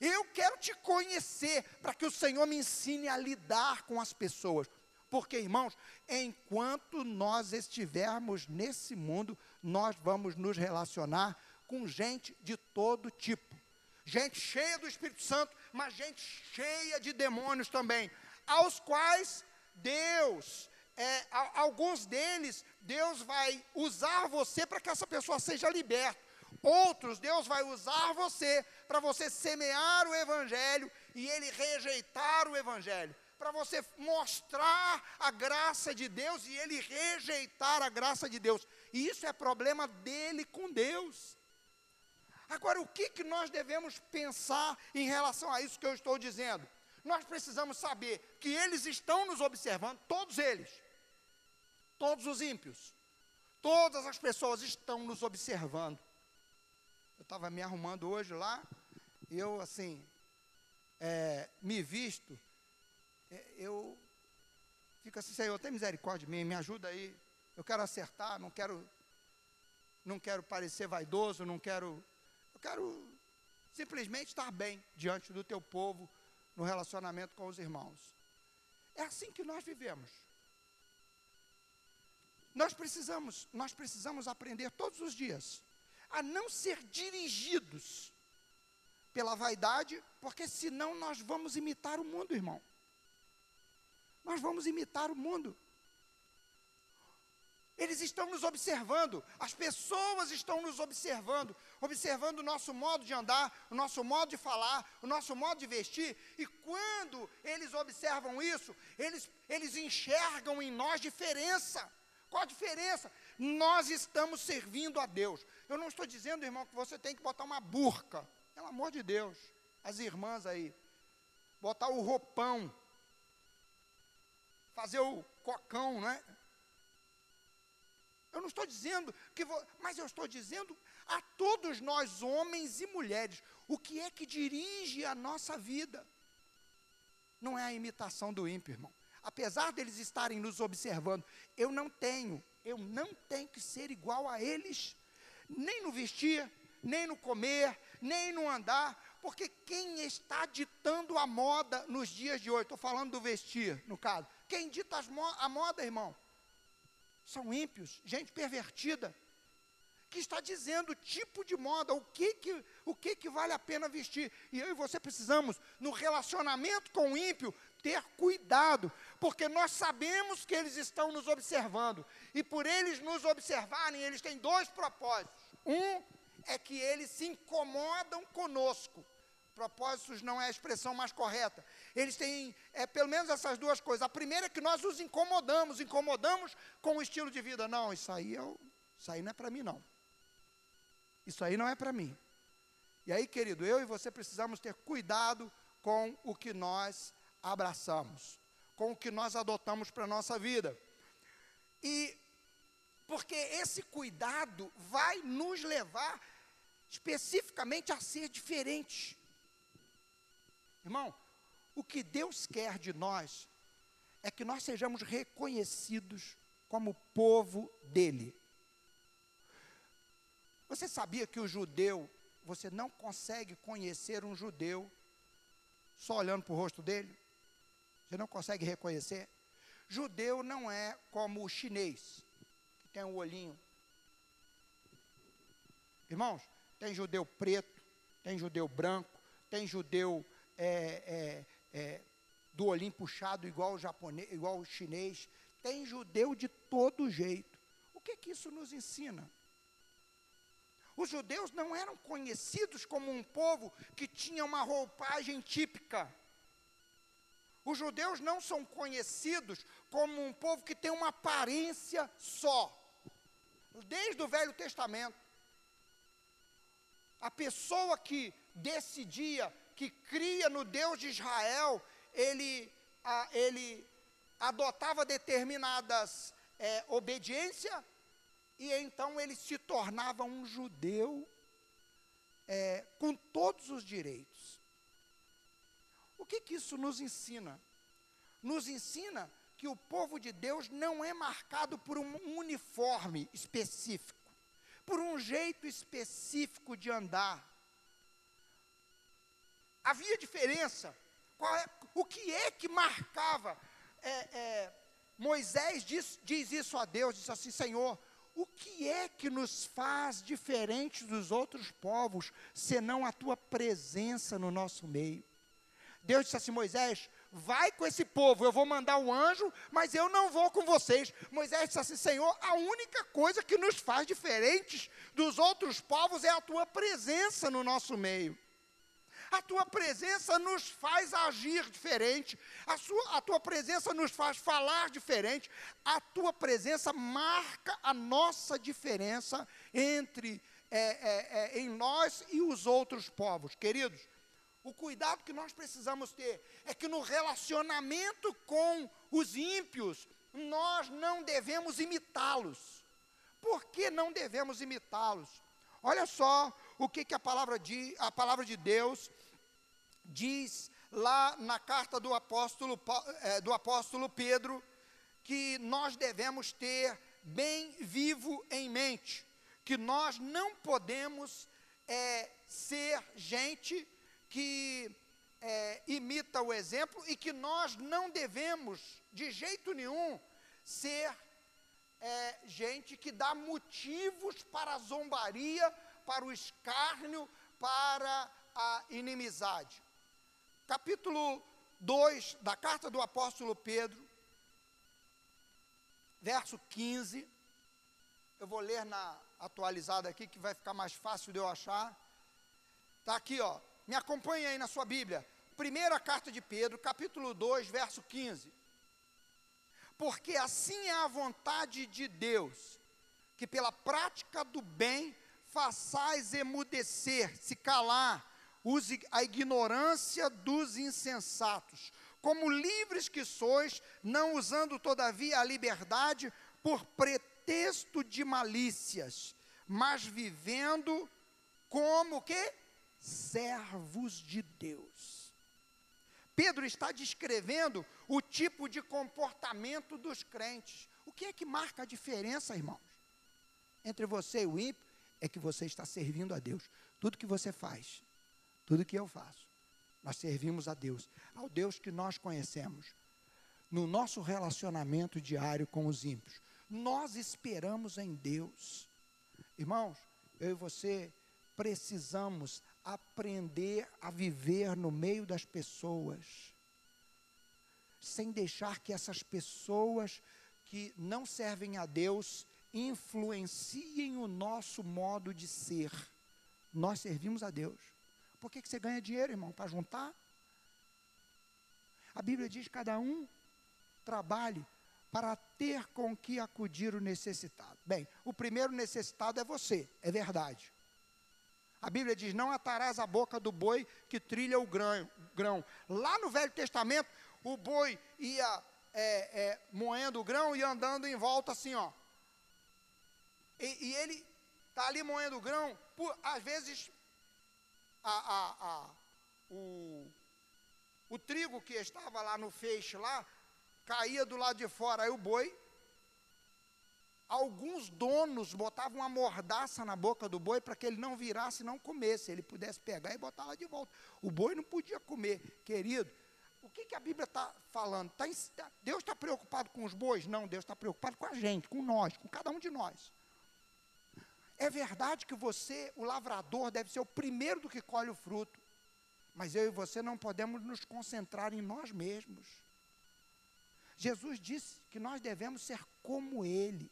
Eu quero te conhecer para que o Senhor me ensine a lidar com as pessoas. Porque, irmãos, enquanto nós estivermos nesse mundo, nós vamos nos relacionar com gente de todo tipo. Gente cheia do Espírito Santo, mas gente cheia de demônios também, aos quais Deus, é, alguns deles, Deus vai usar você para que essa pessoa seja liberta. Outros, Deus vai usar você para você semear o Evangelho e ele rejeitar o Evangelho. Para você mostrar a graça de Deus e ele rejeitar a graça de Deus. E isso é problema dele com Deus. Agora, o que, que nós devemos pensar em relação a isso que eu estou dizendo? Nós precisamos saber que eles estão nos observando, todos eles, todos os ímpios, todas as pessoas estão nos observando. Eu estava me arrumando hoje lá, e eu assim, é, me visto, é, eu fico assim, Senhor, tem misericórdia de mim, me ajuda aí. Eu quero acertar, não quero, não quero parecer vaidoso, não quero, eu quero simplesmente estar bem diante do teu povo, no relacionamento com os irmãos. É assim que nós vivemos. Nós precisamos, nós precisamos aprender todos os dias a não ser dirigidos pela vaidade, porque senão nós vamos imitar o mundo, irmão. Nós vamos imitar o mundo. Eles estão nos observando, as pessoas estão nos observando, observando o nosso modo de andar, o nosso modo de falar, o nosso modo de vestir, e quando eles observam isso, eles, eles enxergam em nós diferença. Qual a diferença? Nós estamos servindo a Deus. Eu não estou dizendo, irmão, que você tem que botar uma burca, pelo amor de Deus, as irmãs aí, botar o roupão, fazer o cocão, não é? Eu não estou dizendo que vou, mas eu estou dizendo a todos nós, homens e mulheres, o que é que dirige a nossa vida. Não é a imitação do ímpio, irmão. Apesar deles estarem nos observando, eu não tenho, eu não tenho que ser igual a eles, nem no vestir, nem no comer, nem no andar, porque quem está ditando a moda nos dias de hoje, estou falando do vestir, no caso, quem dita a moda, irmão? São ímpios, gente pervertida, que está dizendo o tipo de moda, o que que, o que que vale a pena vestir. E eu e você precisamos, no relacionamento com o ímpio, ter cuidado, porque nós sabemos que eles estão nos observando, e por eles nos observarem, eles têm dois propósitos. Um é que eles se incomodam conosco. Propósitos não é a expressão mais correta eles têm é, pelo menos essas duas coisas. A primeira é que nós os incomodamos, incomodamos com o estilo de vida. Não, isso aí, eu, isso aí não é para mim, não. Isso aí não é para mim. E aí, querido, eu e você precisamos ter cuidado com o que nós abraçamos, com o que nós adotamos para a nossa vida. E porque esse cuidado vai nos levar especificamente a ser diferentes. Irmão, o que Deus quer de nós é que nós sejamos reconhecidos como povo dele. Você sabia que o judeu, você não consegue conhecer um judeu só olhando para o rosto dele? Você não consegue reconhecer? Judeu não é como o chinês, que tem um olhinho. Irmãos, tem judeu preto, tem judeu branco, tem judeu é, é, é, do olhinho puxado igual o japonês, igual o chinês, tem judeu de todo jeito. O que que isso nos ensina? Os judeus não eram conhecidos como um povo que tinha uma roupagem típica. Os judeus não são conhecidos como um povo que tem uma aparência só. Desde o Velho Testamento. A pessoa que decidia, que cria no Deus de Israel, ele, a, ele adotava determinadas é, obediência e então ele se tornava um judeu é, com todos os direitos. O que, que isso nos ensina? Nos ensina que o povo de Deus não é marcado por um uniforme específico, por um jeito específico de andar. Havia diferença. É, o que é que marcava? É, é, Moisés diz, diz isso a Deus, diz assim, Senhor, o que é que nos faz diferente dos outros povos, senão a tua presença no nosso meio? Deus disse assim: Moisés, vai com esse povo, eu vou mandar um anjo, mas eu não vou com vocês. Moisés disse assim: Senhor, a única coisa que nos faz diferentes dos outros povos é a tua presença no nosso meio. A tua presença nos faz agir diferente, a, sua, a tua presença nos faz falar diferente, a tua presença marca a nossa diferença entre é, é, é, em nós e os outros povos. Queridos, o cuidado que nós precisamos ter é que no relacionamento com os ímpios, nós não devemos imitá-los. Por que não devemos imitá-los? Olha só o que, que a, palavra de, a palavra de Deus diz lá na carta do apóstolo, é, do apóstolo Pedro que nós devemos ter bem vivo em mente, que nós não podemos é, ser gente que é, imita o exemplo e que nós não devemos, de jeito nenhum, ser é, gente que dá motivos para a zombaria, para o escárnio, para a inimizade capítulo 2 da carta do apóstolo Pedro, verso 15. Eu vou ler na atualizada aqui, que vai ficar mais fácil de eu achar. Está aqui, ó. Me acompanhe aí na sua Bíblia. Primeira carta de Pedro, capítulo 2, verso 15. Porque assim é a vontade de Deus, que pela prática do bem façais emudecer, se calar use a ignorância dos insensatos, como livres que sois, não usando todavia a liberdade por pretexto de malícias, mas vivendo como que servos de Deus. Pedro está descrevendo o tipo de comportamento dos crentes. O que é que marca a diferença, irmãos? Entre você e o ímpio é que você está servindo a Deus. Tudo que você faz, tudo que eu faço, nós servimos a Deus, ao Deus que nós conhecemos. No nosso relacionamento diário com os ímpios, nós esperamos em Deus. Irmãos, eu e você precisamos aprender a viver no meio das pessoas, sem deixar que essas pessoas que não servem a Deus influenciem o nosso modo de ser. Nós servimos a Deus. Por que, que você ganha dinheiro, irmão? Para juntar? A Bíblia diz: cada um trabalhe para ter com que acudir o necessitado. Bem, o primeiro necessitado é você, é verdade. A Bíblia diz: não atarás a boca do boi que trilha o grão. grão. Lá no Velho Testamento, o boi ia é, é, moendo o grão e andando em volta assim, ó. E, e ele está ali moendo o grão, por, às vezes a, a, a, o, o trigo que estava lá no feixe lá, caía do lado de fora, aí o boi, alguns donos botavam uma mordaça na boca do boi para que ele não virasse e não comesse, ele pudesse pegar e botar lá de volta. O boi não podia comer, querido. O que, que a Bíblia está falando? Tá, Deus está preocupado com os bois? Não, Deus está preocupado com a gente, com nós, com cada um de nós. É verdade que você, o lavrador, deve ser o primeiro do que colhe o fruto. Mas eu e você não podemos nos concentrar em nós mesmos. Jesus disse que nós devemos ser como Ele.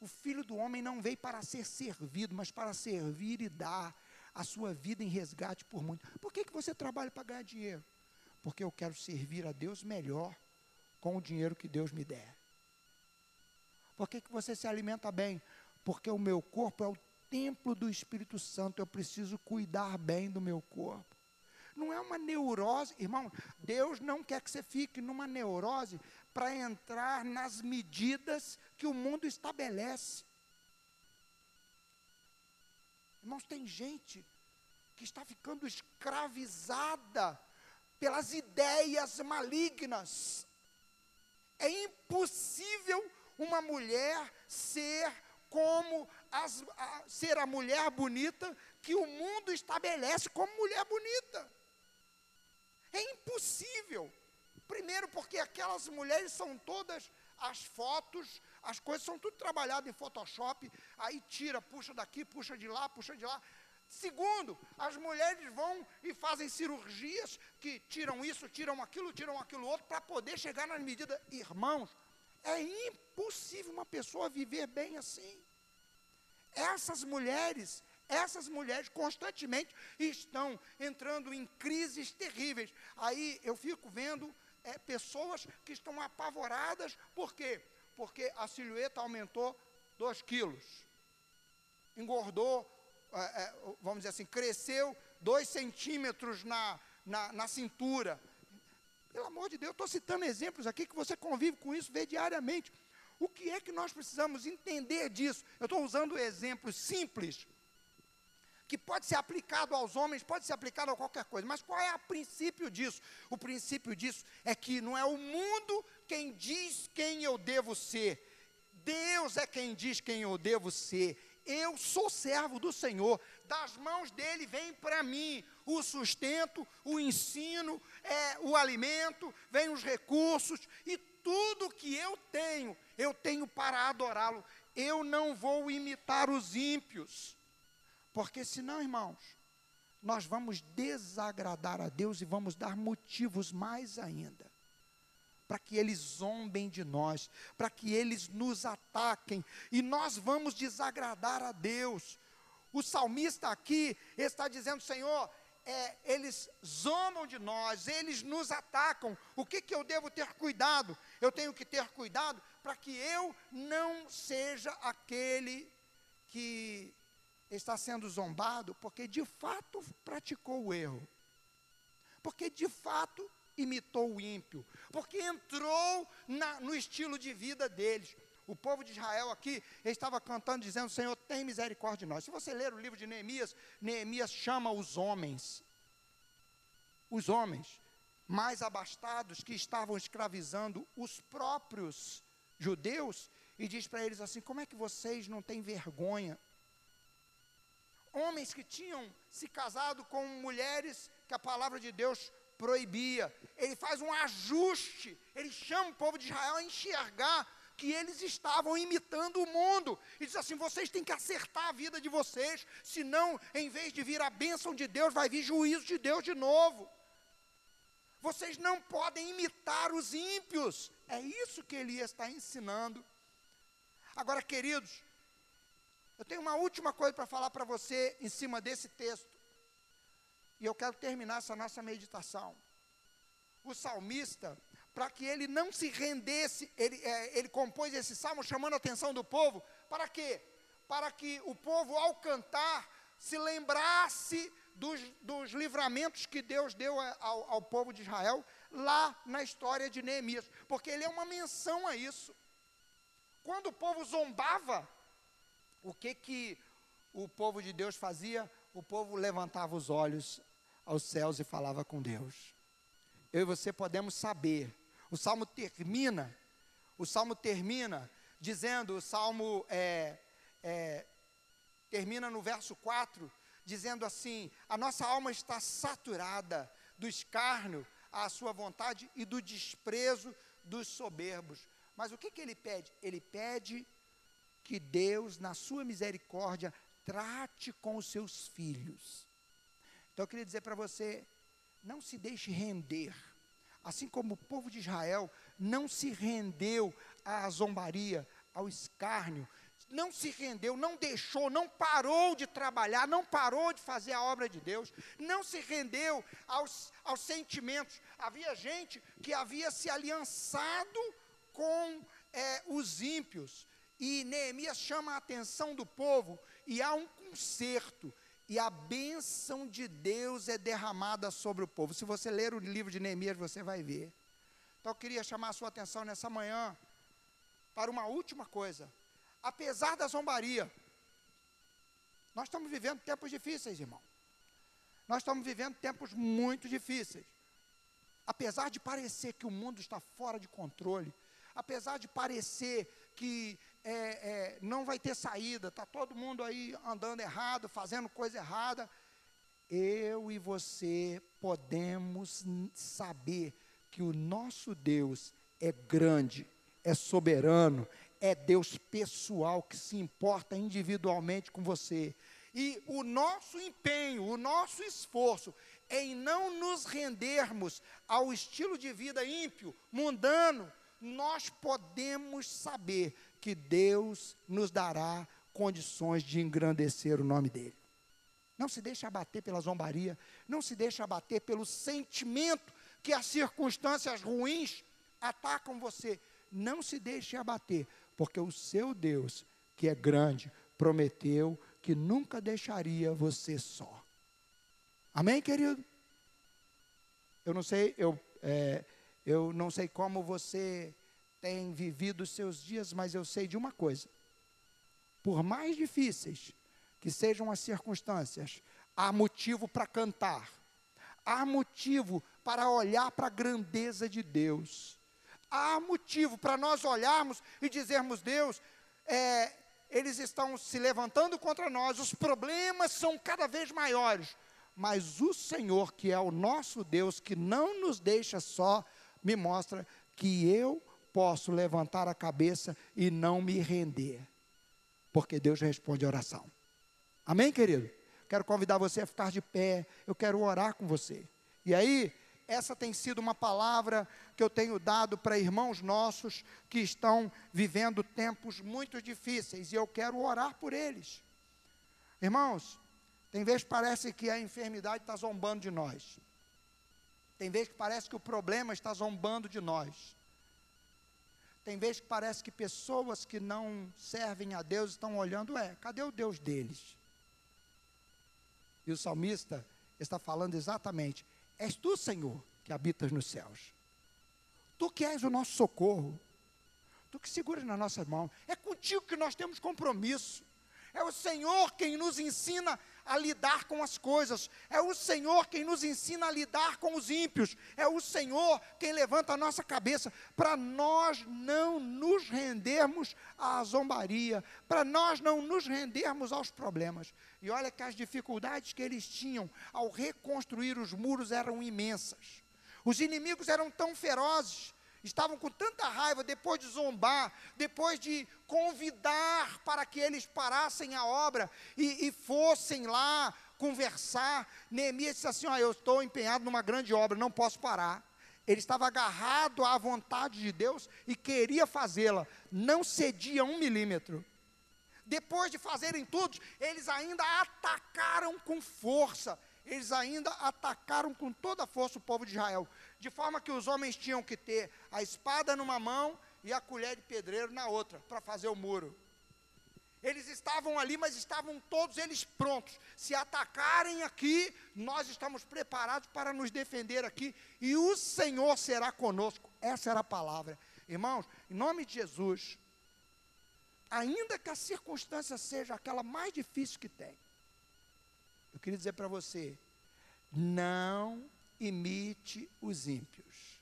O filho do homem não veio para ser servido, mas para servir e dar a sua vida em resgate por muito. Por que, que você trabalha para ganhar dinheiro? Porque eu quero servir a Deus melhor com o dinheiro que Deus me der. Por que, que você se alimenta bem? Porque o meu corpo é o templo do Espírito Santo, eu preciso cuidar bem do meu corpo. Não é uma neurose, irmão. Deus não quer que você fique numa neurose para entrar nas medidas que o mundo estabelece. Irmãos, tem gente que está ficando escravizada pelas ideias malignas. É impossível uma mulher ser como as, a, ser a mulher bonita que o mundo estabelece como mulher bonita. É impossível. Primeiro, porque aquelas mulheres são todas as fotos, as coisas são tudo trabalhado em Photoshop, aí tira, puxa daqui, puxa de lá, puxa de lá. Segundo, as mulheres vão e fazem cirurgias que tiram isso, tiram aquilo, tiram aquilo outro, para poder chegar na medida. Irmãos, é impossível uma pessoa viver bem assim. Essas mulheres, essas mulheres constantemente estão entrando em crises terríveis. Aí eu fico vendo é, pessoas que estão apavoradas, por quê? Porque a silhueta aumentou 2 quilos, engordou, é, é, vamos dizer assim, cresceu 2 centímetros na, na, na cintura. Pelo amor de Deus, estou citando exemplos aqui que você convive com isso, vê diariamente. O que é que nós precisamos entender disso? Eu estou usando exemplos simples, que pode ser aplicado aos homens, pode ser aplicado a qualquer coisa, mas qual é o princípio disso? O princípio disso é que não é o mundo quem diz quem eu devo ser, Deus é quem diz quem eu devo ser. Eu sou servo do Senhor, das mãos dele vem para mim o sustento, o ensino, é, o alimento, vem os recursos e tudo que eu tenho, eu tenho para adorá-lo. Eu não vou imitar os ímpios, porque senão, irmãos, nós vamos desagradar a Deus e vamos dar motivos mais ainda para que eles zombem de nós, para que eles nos ataquem, e nós vamos desagradar a Deus. O salmista aqui está dizendo: Senhor, é, eles zombam de nós, eles nos atacam. O que, que eu devo ter cuidado? Eu tenho que ter cuidado para que eu não seja aquele que está sendo zombado, porque de fato praticou o erro, porque de fato imitou o ímpio, porque entrou na, no estilo de vida deles. O povo de Israel aqui estava cantando, dizendo: Senhor, tem misericórdia de nós. Se você ler o livro de Neemias, Neemias chama os homens, os homens mais abastados que estavam escravizando os próprios judeus, e diz para eles assim: como é que vocês não têm vergonha? Homens que tinham se casado com mulheres que a palavra de Deus proibia. Ele faz um ajuste, ele chama o povo de Israel a enxergar que eles estavam imitando o mundo. E diz assim: vocês têm que acertar a vida de vocês, senão, em vez de vir a bênção de Deus, vai vir juízo de Deus de novo. Vocês não podem imitar os ímpios. É isso que Elias está ensinando. Agora, queridos, eu tenho uma última coisa para falar para você em cima desse texto. E eu quero terminar essa nossa meditação. O salmista, para que ele não se rendesse, ele, é, ele compôs esse salmo chamando a atenção do povo, para quê? Para que o povo, ao cantar, se lembrasse dos, dos livramentos que Deus deu ao, ao povo de Israel, lá na história de Neemias, porque ele é uma menção a isso. Quando o povo zombava, o que que o povo de Deus fazia? O povo levantava os olhos aos céus e falava com Deus. Eu e você podemos saber o salmo termina, o salmo termina dizendo, o salmo é, é, termina no verso 4, dizendo assim: a nossa alma está saturada do escárnio à sua vontade e do desprezo dos soberbos. Mas o que, que ele pede? Ele pede que Deus, na sua misericórdia, trate com os seus filhos. Então eu queria dizer para você: não se deixe render. Assim como o povo de Israel não se rendeu à zombaria, ao escárnio, não se rendeu, não deixou, não parou de trabalhar, não parou de fazer a obra de Deus, não se rendeu aos, aos sentimentos. Havia gente que havia se aliançado com é, os ímpios, e Neemias chama a atenção do povo, e há um conserto, e a bênção de Deus é derramada sobre o povo. Se você ler o livro de Neemias, você vai ver. Então eu queria chamar a sua atenção nessa manhã para uma última coisa apesar da zombaria. Nós estamos vivendo tempos difíceis, irmão. Nós estamos vivendo tempos muito difíceis. Apesar de parecer que o mundo está fora de controle, apesar de parecer que é, é, não vai ter saída, está todo mundo aí andando errado, fazendo coisa errada, eu e você podemos saber que o nosso Deus é grande, é soberano, é Deus pessoal que se importa individualmente com você. E o nosso empenho, o nosso esforço em não nos rendermos ao estilo de vida ímpio, mundano, nós podemos saber que Deus nos dará condições de engrandecer o nome dele. Não se deixe abater pela zombaria, não se deixe abater pelo sentimento que as circunstâncias ruins atacam você. Não se deixe abater, porque o seu Deus, que é grande, prometeu que nunca deixaria você só. Amém, querido? Eu não sei, eu, é, eu não sei como você tem vivido os seus dias, mas eu sei de uma coisa: por mais difíceis que sejam as circunstâncias, há motivo para cantar, há motivo para olhar para a grandeza de Deus. Há motivo para nós olharmos e dizermos: Deus, é, eles estão se levantando contra nós, os problemas são cada vez maiores, mas o Senhor, que é o nosso Deus, que não nos deixa só, me mostra que eu posso levantar a cabeça e não me render, porque Deus responde a oração. Amém, querido? Quero convidar você a ficar de pé, eu quero orar com você. E aí, essa tem sido uma palavra que eu tenho dado para irmãos nossos que estão vivendo tempos muito difíceis e eu quero orar por eles. Irmãos, tem vezes que parece que a enfermidade está zombando de nós. Tem vezes que parece que o problema está zombando de nós. Tem vezes que parece que pessoas que não servem a Deus estão olhando, é, cadê o Deus deles? E o salmista está falando exatamente, És tu, Senhor, que habitas nos céus. Tu que és o nosso socorro. Tu que seguras na nossa mão. É contigo que nós temos compromisso. É o Senhor quem nos ensina a lidar com as coisas. É o Senhor quem nos ensina a lidar com os ímpios. É o Senhor quem levanta a nossa cabeça para nós não nos rendermos à zombaria, para nós não nos rendermos aos problemas. E olha que as dificuldades que eles tinham ao reconstruir os muros eram imensas. Os inimigos eram tão ferozes estavam com tanta raiva depois de zombar, depois de convidar para que eles parassem a obra e, e fossem lá conversar. Neemias disse assim: Eu estou empenhado numa grande obra, não posso parar. Ele estava agarrado à vontade de Deus e queria fazê-la, não cedia um milímetro. Depois de fazerem tudo, eles ainda atacaram com força, eles ainda atacaram com toda a força o povo de Israel de forma que os homens tinham que ter a espada numa mão e a colher de pedreiro na outra, para fazer o muro. Eles estavam ali, mas estavam todos eles prontos. Se atacarem aqui, nós estamos preparados para nos defender aqui, e o Senhor será conosco. Essa era a palavra. Irmãos, em nome de Jesus, ainda que a circunstância seja aquela mais difícil que tem, eu queria dizer para você: não imite os ímpios.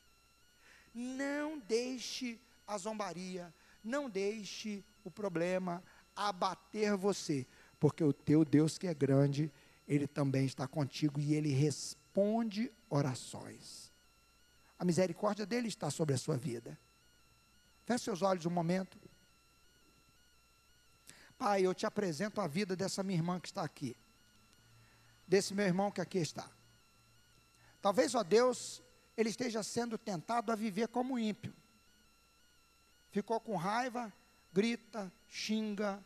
Não deixe a zombaria, não deixe o problema abater você, porque o teu Deus que é grande, ele também está contigo e ele responde orações. A misericórdia dele está sobre a sua vida. Feche seus olhos um momento. Pai, eu te apresento a vida dessa minha irmã que está aqui. desse meu irmão que aqui está. Talvez, ó Deus, ele esteja sendo tentado a viver como ímpio. Ficou com raiva, grita, xinga,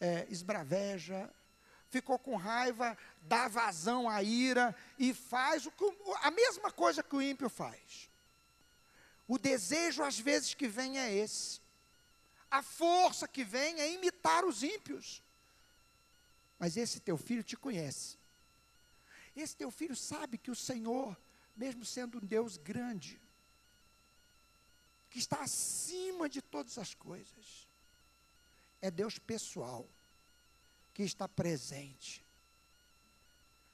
é, esbraveja, ficou com raiva, dá vazão à ira e faz o que, a mesma coisa que o ímpio faz. O desejo, às vezes, que vem é esse. A força que vem é imitar os ímpios. Mas esse teu filho te conhece. Esse teu filho sabe que o Senhor, mesmo sendo um Deus grande, que está acima de todas as coisas, é Deus pessoal, que está presente,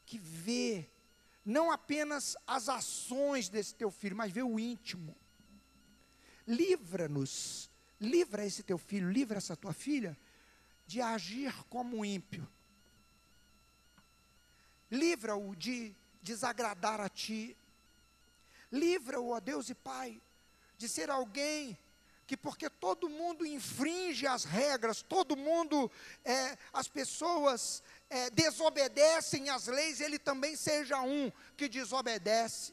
que vê não apenas as ações desse teu filho, mas vê o íntimo. Livra-nos, livra esse teu filho, livra essa tua filha de agir como ímpio livra-o de desagradar a ti, livra-o, ó Deus e Pai, de ser alguém que porque todo mundo infringe as regras, todo mundo, é, as pessoas é, desobedecem às leis, ele também seja um que desobedece.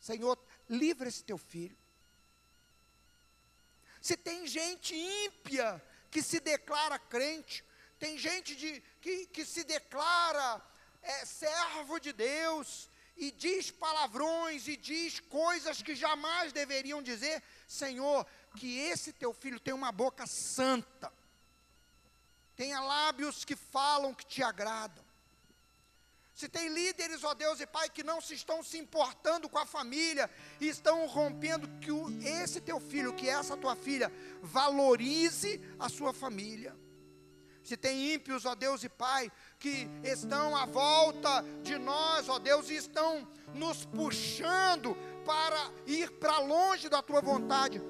Senhor, livra esse teu filho. Se tem gente ímpia que se declara crente, tem gente de, que, que se declara é, servo de Deus e diz palavrões e diz coisas que jamais deveriam dizer. Senhor, que esse teu filho tenha uma boca santa, tenha lábios que falam que te agradam. Se tem líderes, ó Deus e Pai, que não se estão se importando com a família e estão rompendo, que esse teu filho, que essa tua filha, valorize a sua família se tem ímpios, ó Deus e Pai, que estão à volta de nós, ó Deus, e estão nos puxando para ir para longe da tua vontade,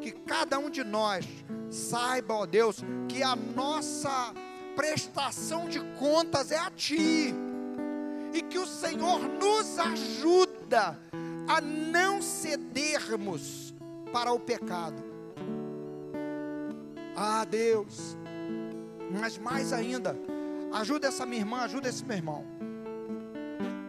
que cada um de nós saiba, ó Deus, que a nossa prestação de contas é a Ti, e que o Senhor nos ajuda a não cedermos para o pecado. Ah, Deus, mas mais ainda, ajuda essa minha irmã, ajuda esse meu irmão.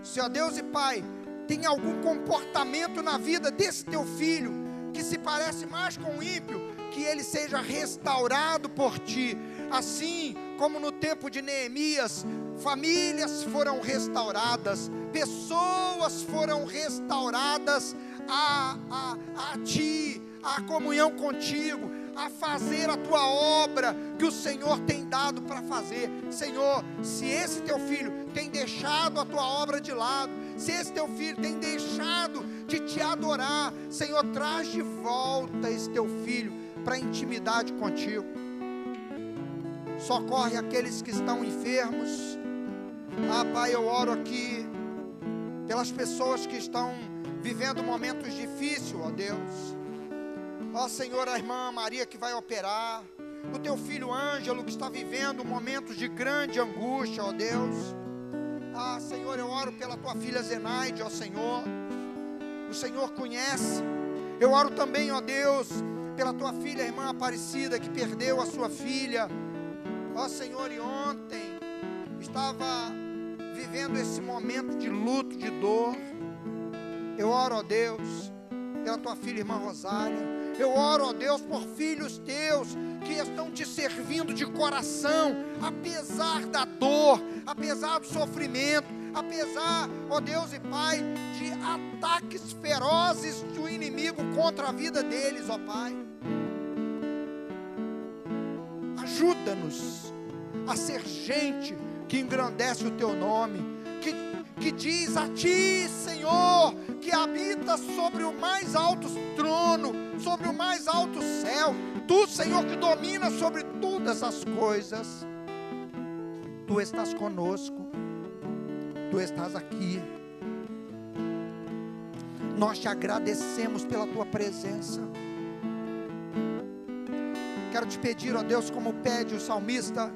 Se ó Deus e Pai, tem algum comportamento na vida desse teu filho que se parece mais com o ímpio, que ele seja restaurado por ti, assim como no tempo de Neemias, famílias foram restauradas, pessoas foram restauradas a, a, a ti, a comunhão contigo, a fazer a tua obra que o Senhor tem dado para fazer. Senhor, se esse teu filho tem deixado a tua obra de lado, se esse teu filho tem deixado de te adorar, Senhor, traz de volta esse teu filho para intimidade contigo. Socorre aqueles que estão enfermos. Ah, Pai, eu oro aqui pelas pessoas que estão vivendo momentos difíceis, ó Deus Ó Senhor, a irmã Maria que vai operar, o teu filho Ângelo que está vivendo momentos de grande angústia, ó Deus. Ah, Senhor, eu oro pela tua filha Zenaide, ó Senhor. O Senhor conhece. Eu oro também, ó Deus, pela tua filha, irmã Aparecida, que perdeu a sua filha. Ó Senhor, e ontem estava vivendo esse momento de luto, de dor. Eu oro, ó Deus, pela tua filha, irmã Rosália. Eu oro, ó Deus, por filhos teus que estão te servindo de coração, apesar da dor, apesar do sofrimento, apesar, ó Deus e Pai, de ataques ferozes do inimigo contra a vida deles, ó Pai. Ajuda-nos a ser gente que engrandece o teu nome, que, que diz a ti, Senhor, que habita sobre o mais alto trono, sobre o mais alto céu. Tu, Senhor, que domina sobre todas as coisas. Tu estás conosco. Tu estás aqui. Nós te agradecemos pela tua presença. Quero te pedir, ó Deus, como pede o salmista,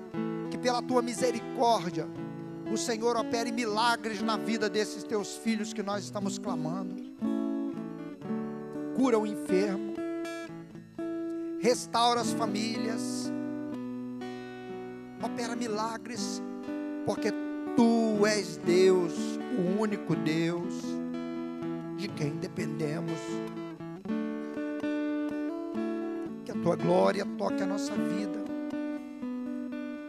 que pela tua misericórdia, o Senhor opere milagres na vida desses teus filhos que nós estamos clamando. Cura o enfermo restaura as famílias, opera milagres, porque Tu és Deus, o único Deus, de quem dependemos. Que a tua glória toque a nossa vida.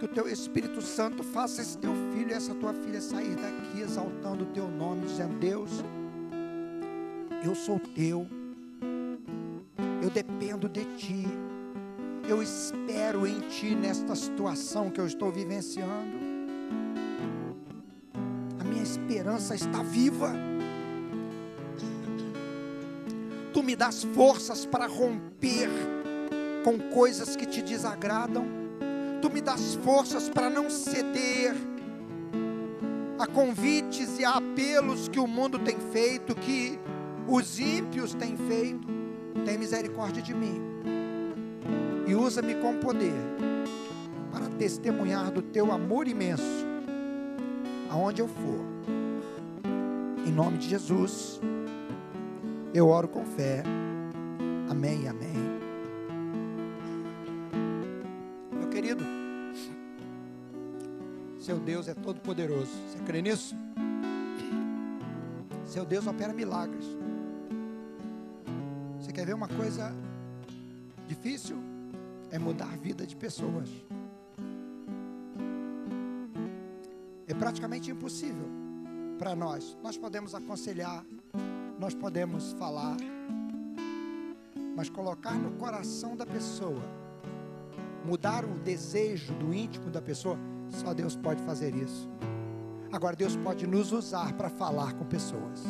Que o teu Espírito Santo faça esse teu filho e essa tua filha sair daqui exaltando o teu nome, dizendo: Deus, eu sou teu, eu dependo de ti, eu espero em ti nesta situação que eu estou vivenciando. A minha esperança está viva. Tu me das forças para romper com coisas que te desagradam tu me das forças para não ceder a convites e a apelos que o mundo tem feito, que os ímpios têm feito. Tem misericórdia de mim e usa-me com poder para testemunhar do teu amor imenso aonde eu for. Em nome de Jesus, eu oro com fé. Amém, amém. Seu Deus é todo poderoso. Você crê nisso? Seu Deus opera milagres. Quer ver uma coisa difícil? É mudar a vida de pessoas. É praticamente impossível para nós. Nós podemos aconselhar, nós podemos falar, mas colocar no coração da pessoa, mudar o desejo do íntimo da pessoa, só Deus pode fazer isso. Agora, Deus pode nos usar para falar com pessoas.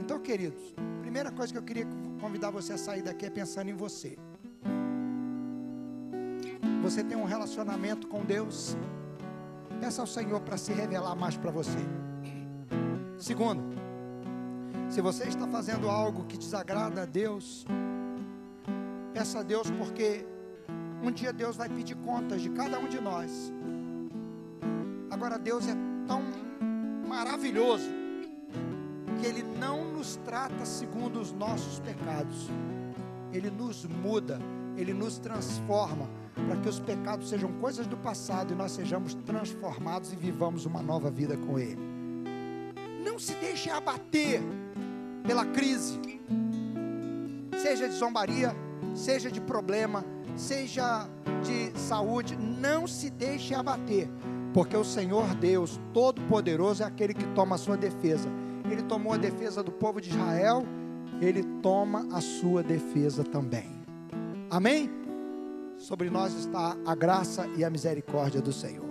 Então, queridos, primeira coisa que eu queria convidar você a sair daqui é pensando em você. Você tem um relacionamento com Deus? Peça ao Senhor para se revelar mais para você. Segundo, se você está fazendo algo que desagrada a Deus, peça a Deus porque um dia Deus vai pedir contas de cada um de nós. Agora, Deus é tão maravilhoso nos trata segundo os nossos pecados, Ele nos muda, Ele nos transforma, para que os pecados sejam coisas do passado e nós sejamos transformados e vivamos uma nova vida com Ele. Não se deixe abater pela crise, seja de zombaria, seja de problema, seja de saúde, não se deixe abater porque o Senhor Deus Todo-Poderoso é aquele que toma a sua defesa. Ele tomou a defesa do povo de Israel, ele toma a sua defesa também. Amém? Sobre nós está a graça e a misericórdia do Senhor.